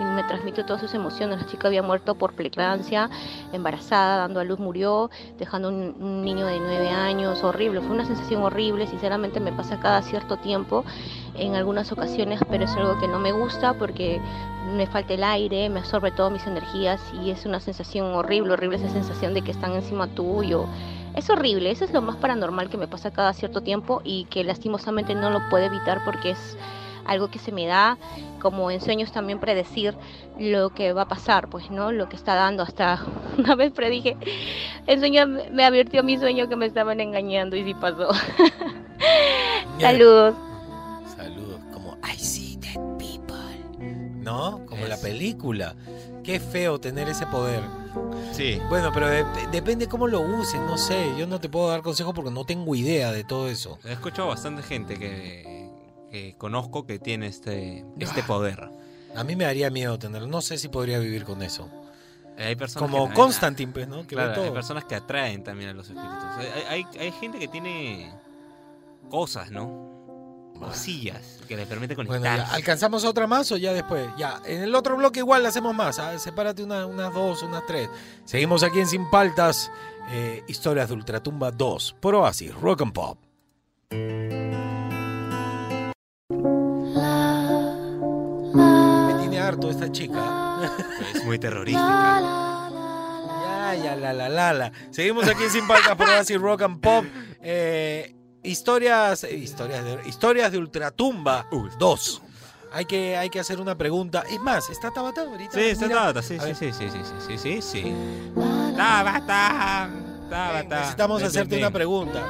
y me transmitió todas sus emociones. La chica había muerto por preeclampsia, embarazada, dando a luz murió, dejando un, un niño de nueve años, horrible. Fue una sensación horrible, sinceramente me pasa cada cierto tiempo, en algunas ocasiones, pero es algo que no me gusta porque me falta el aire, me absorbe todas mis energías y es una sensación horrible, horrible esa sensación de que están encima tuyo. Es horrible, eso es lo más paranormal que me pasa cada cierto tiempo y que lastimosamente no lo puedo evitar porque es algo que se me da, como en sueños también predecir lo que va a pasar, pues, ¿no? Lo que está dando. Hasta una vez predije, el sueño me advirtió mi sueño que me estaban engañando y sí pasó. Saludos. Saludos. Como I see dead people. ¿No? Como la película. Qué feo tener ese poder. Sí. Bueno, pero de- de- depende cómo lo uses, no sé. Yo no te puedo dar consejo porque no tengo idea de todo eso. He escuchado bastante gente que, que conozco que tiene este, este poder. A mí me daría miedo tenerlo. No sé si podría vivir con eso. Hay personas Como Constantine, pues, ¿no? Que Claro, hay todo. personas que atraen también a los espíritus. Hay, hay, hay gente que tiene cosas, ¿no? Cosillas que le permiten Bueno, conectar. ya, ¿alcanzamos otra más o ya después? Ya, en el otro bloque igual hacemos más. ¿ah? Sepárate una- unas dos, unas tres. Seguimos aquí en Sin Paltas. eh, Historias de Ultratumba 2. Por Oasis, Rock and Pop. Harto esta chica. Es muy terrorística. Ya, ya, la, la, la, la. Seguimos aquí en Sin Paltas por Oasis, Rock and Pop. Eh, historias, eh, historias, de, historias de Ultratumba 2. Hay que, hay que hacer una pregunta. Es más, ¿está Tabata ahorita? Sí, está. Tabata, sí, sí, sí, sí, sí, sí, sí, sí, sí. Tabata, Tabata. Necesitamos hacerte una pregunta.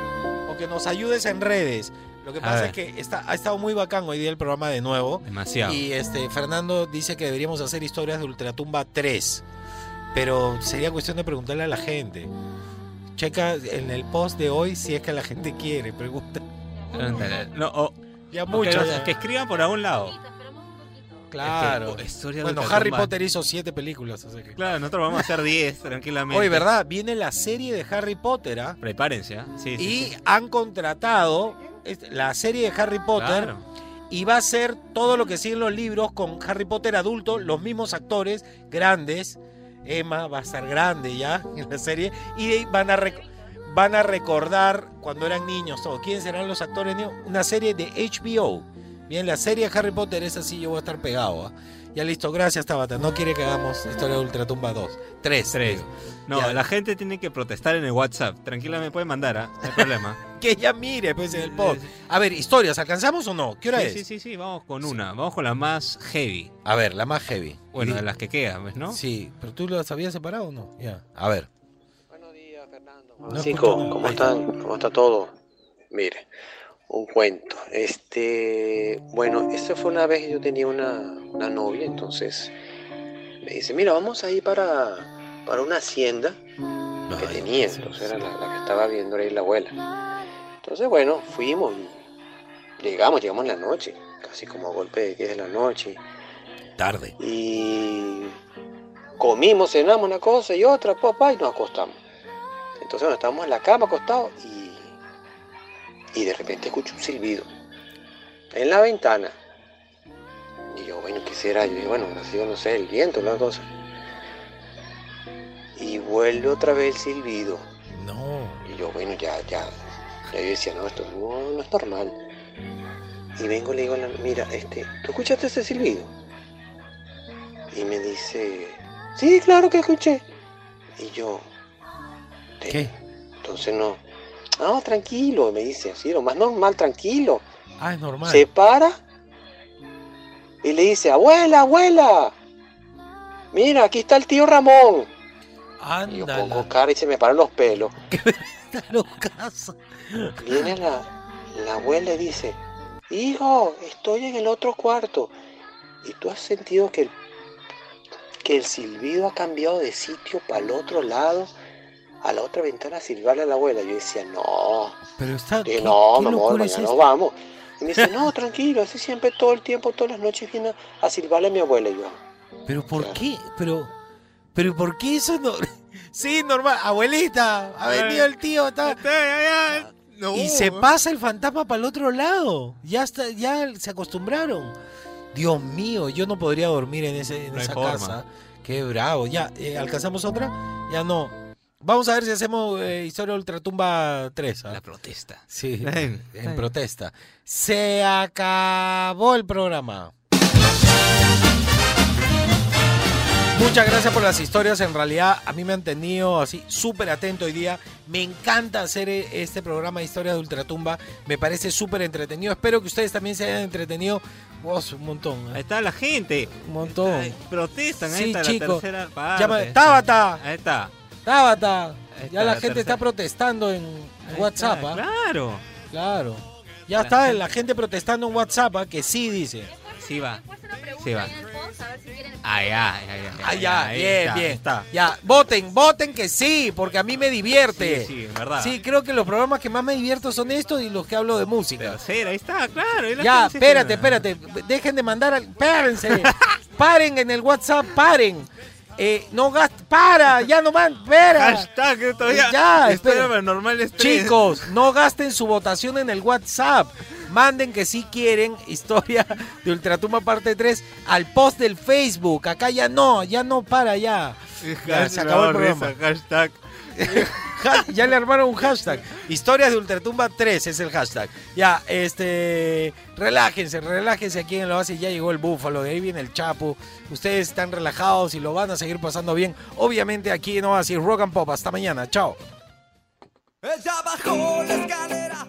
O que nos ayudes en redes. Lo que A pasa ver. es que está, ha estado muy bacán hoy día el programa de nuevo. Demasiado. Y este Fernando dice que deberíamos hacer historias de Ultratumba 3. Pero sería cuestión de preguntarle a la gente. Checa en el post de hoy si es que la gente quiere. Pregunta. No, o- Ya mucho. que, ya. que escriban por algún lado. Claro. Es que, oh, bueno. Harry Potter hizo siete películas. así que- Claro, nosotros vamos a hacer 10 tranquilamente. Oye, ¿verdad? Viene la serie de Harry Potter, ¿ah? Prepárense, ¿ah? Sí, sí, y sí. han contratado la serie de Harry Potter Claro. y va a ser todo lo que siguen los libros con Harry Potter adulto, los mismos actores grandes. Emma va a estar grande ya en la serie y van a van a recordar cuando eran niños todo. ¿Quiénes serán los actores? Una serie de HBO. Bien, la serie de Harry Potter es así, yo voy a estar pegado. ¿ah? Ya listo, gracias Tabata. No quiere que hagamos Historia de Ultratumba 2. 3. Tres. No, Ya. la gente tiene que protestar en el WhatsApp. Tranquila, me puede mandar, ¿ah? No hay problema. Que ella mire pues en el post. A ver, historias, ¿alcanzamos o no? ¿Qué hora sí, es? Sí, sí, sí, vamos con una. Vamos con la más heavy. A ver, la más heavy. Bueno, de las que quedan, ¿ves, no? Sí, pero tú las habías separado o no? Ya. A ver. No Chicos, escucho nada. ¿cómo Ahí están? ¿Cómo está todo? Mire, un cuento. Este, bueno, esta fue una vez que yo tenía una, una novia, entonces me dice, mira, vamos a ir para, para una hacienda que tenía, entonces era la, la que estaba viendo ahí la abuela. Entonces, bueno, fuimos y llegamos, llegamos en la noche, casi como a golpe de 10 de la noche. Tarde. Y comimos, cenamos una cosa y otra, papá, y nos acostamos. Entonces, bueno, estábamos en la cama acostados y, y de repente escucho un silbido en la ventana. Y yo, bueno, ¿qué será? Yo dije, bueno, ha sido, no sé, el viento, la cosa. Y vuelve otra vez el silbido. No. Y yo, bueno, ya, ya. Ya yo decía, no, esto no, no es normal. Y vengo y le digo, a la- mira, este, ¿tú escuchaste ese silbido? Y me dice, sí, claro que escuché. Y yo, ¿Qué? entonces no. No, tranquilo, me dice así, lo más normal, tranquilo. Ah, es normal. Se para y le dice, abuela, abuela, mira, aquí está el tío Ramón. Y yo pongo cara y se me paran los pelos. Viene la, la abuela y dice, hijo, estoy en el otro cuarto. Y tú has sentido que el, que el silbido ha cambiado de sitio para el otro lado, a la otra ventana a silbarle a la abuela. Yo decía, no, Pero está. Dije, ¿qué- no, es mañana esta? nos vamos. Y me dice, no, tranquilo, así siempre todo el tiempo, todas las noches viene a silbarle a mi abuela. Y yo, Pero ¿por qué? Pero, pero ¿por qué eso no? Sí, normal. Abuelita, ha venido el tío. Está... y se pasa el fantasma para el otro lado. Ya está, ya se acostumbraron. Dios mío, yo no podría dormir en, ese, en No esa forma. casa. Qué bravo. Ya, eh, ¿alcanzamos otra? Ya no. Vamos a ver si hacemos eh, Historia Ultratumba 3. La protesta. Sí, bien, en bien. protesta. Se acabó el programa. Muchas gracias por las historias. En realidad, a mí me han tenido así súper atento hoy día. Me encanta hacer eh, este programa de historias de Ultratumba. Me parece súper entretenido. Espero que ustedes también se hayan entretenido. Vos, un montón. ¿eh? Ahí está la gente. Un montón. Protestan, ahí Sí, está chico. la tercera parte. Llama- ¡Tabata! Ahí está. Tabata. Ya la gente tercera. está protestando en Ahí WhatsApp. está, ¿ah? Claro. Claro. Ya La está gente- la gente protestando en WhatsApp, ¿ah? que sí dice. Sí va. Sí va. Ah, ya, ya, ya. Ah, ya, ahí bien, está, bien. Está. Ya, voten, voten que sí, porque a mí me divierte. Sí, sí, verdad. Sí, creo que los programas que más me divierto son estos y los que hablo de música. Sí, ahí está, claro. ahí Ya, espérate, espérate. Dejen de mandar al. Espérense. paren en el WhatsApp, paren. Eh, no gasten. Para, ya no man. Espera. Hashtag todavía. Ya, espera. normal es tres. Chicos, no gasten su votación en el WhatsApp. Manden que si quieren historia de Ultratumba parte 3 al post del Facebook. Acá ya no, ya no para ya. Ya, se acabó el programa. risa, Hashtag. Ya le armaron un hashtag. Historias de Ultratumba 3 es el hashtag. Ya, este. Relájense, relájense aquí en la base. Ya llegó el búfalo, de ahí viene el chapo. Ustedes están relajados y lo van a seguir pasando bien. Obviamente aquí en Oasis Rock and Pop. Hasta mañana. Chao. Bajó la escalera.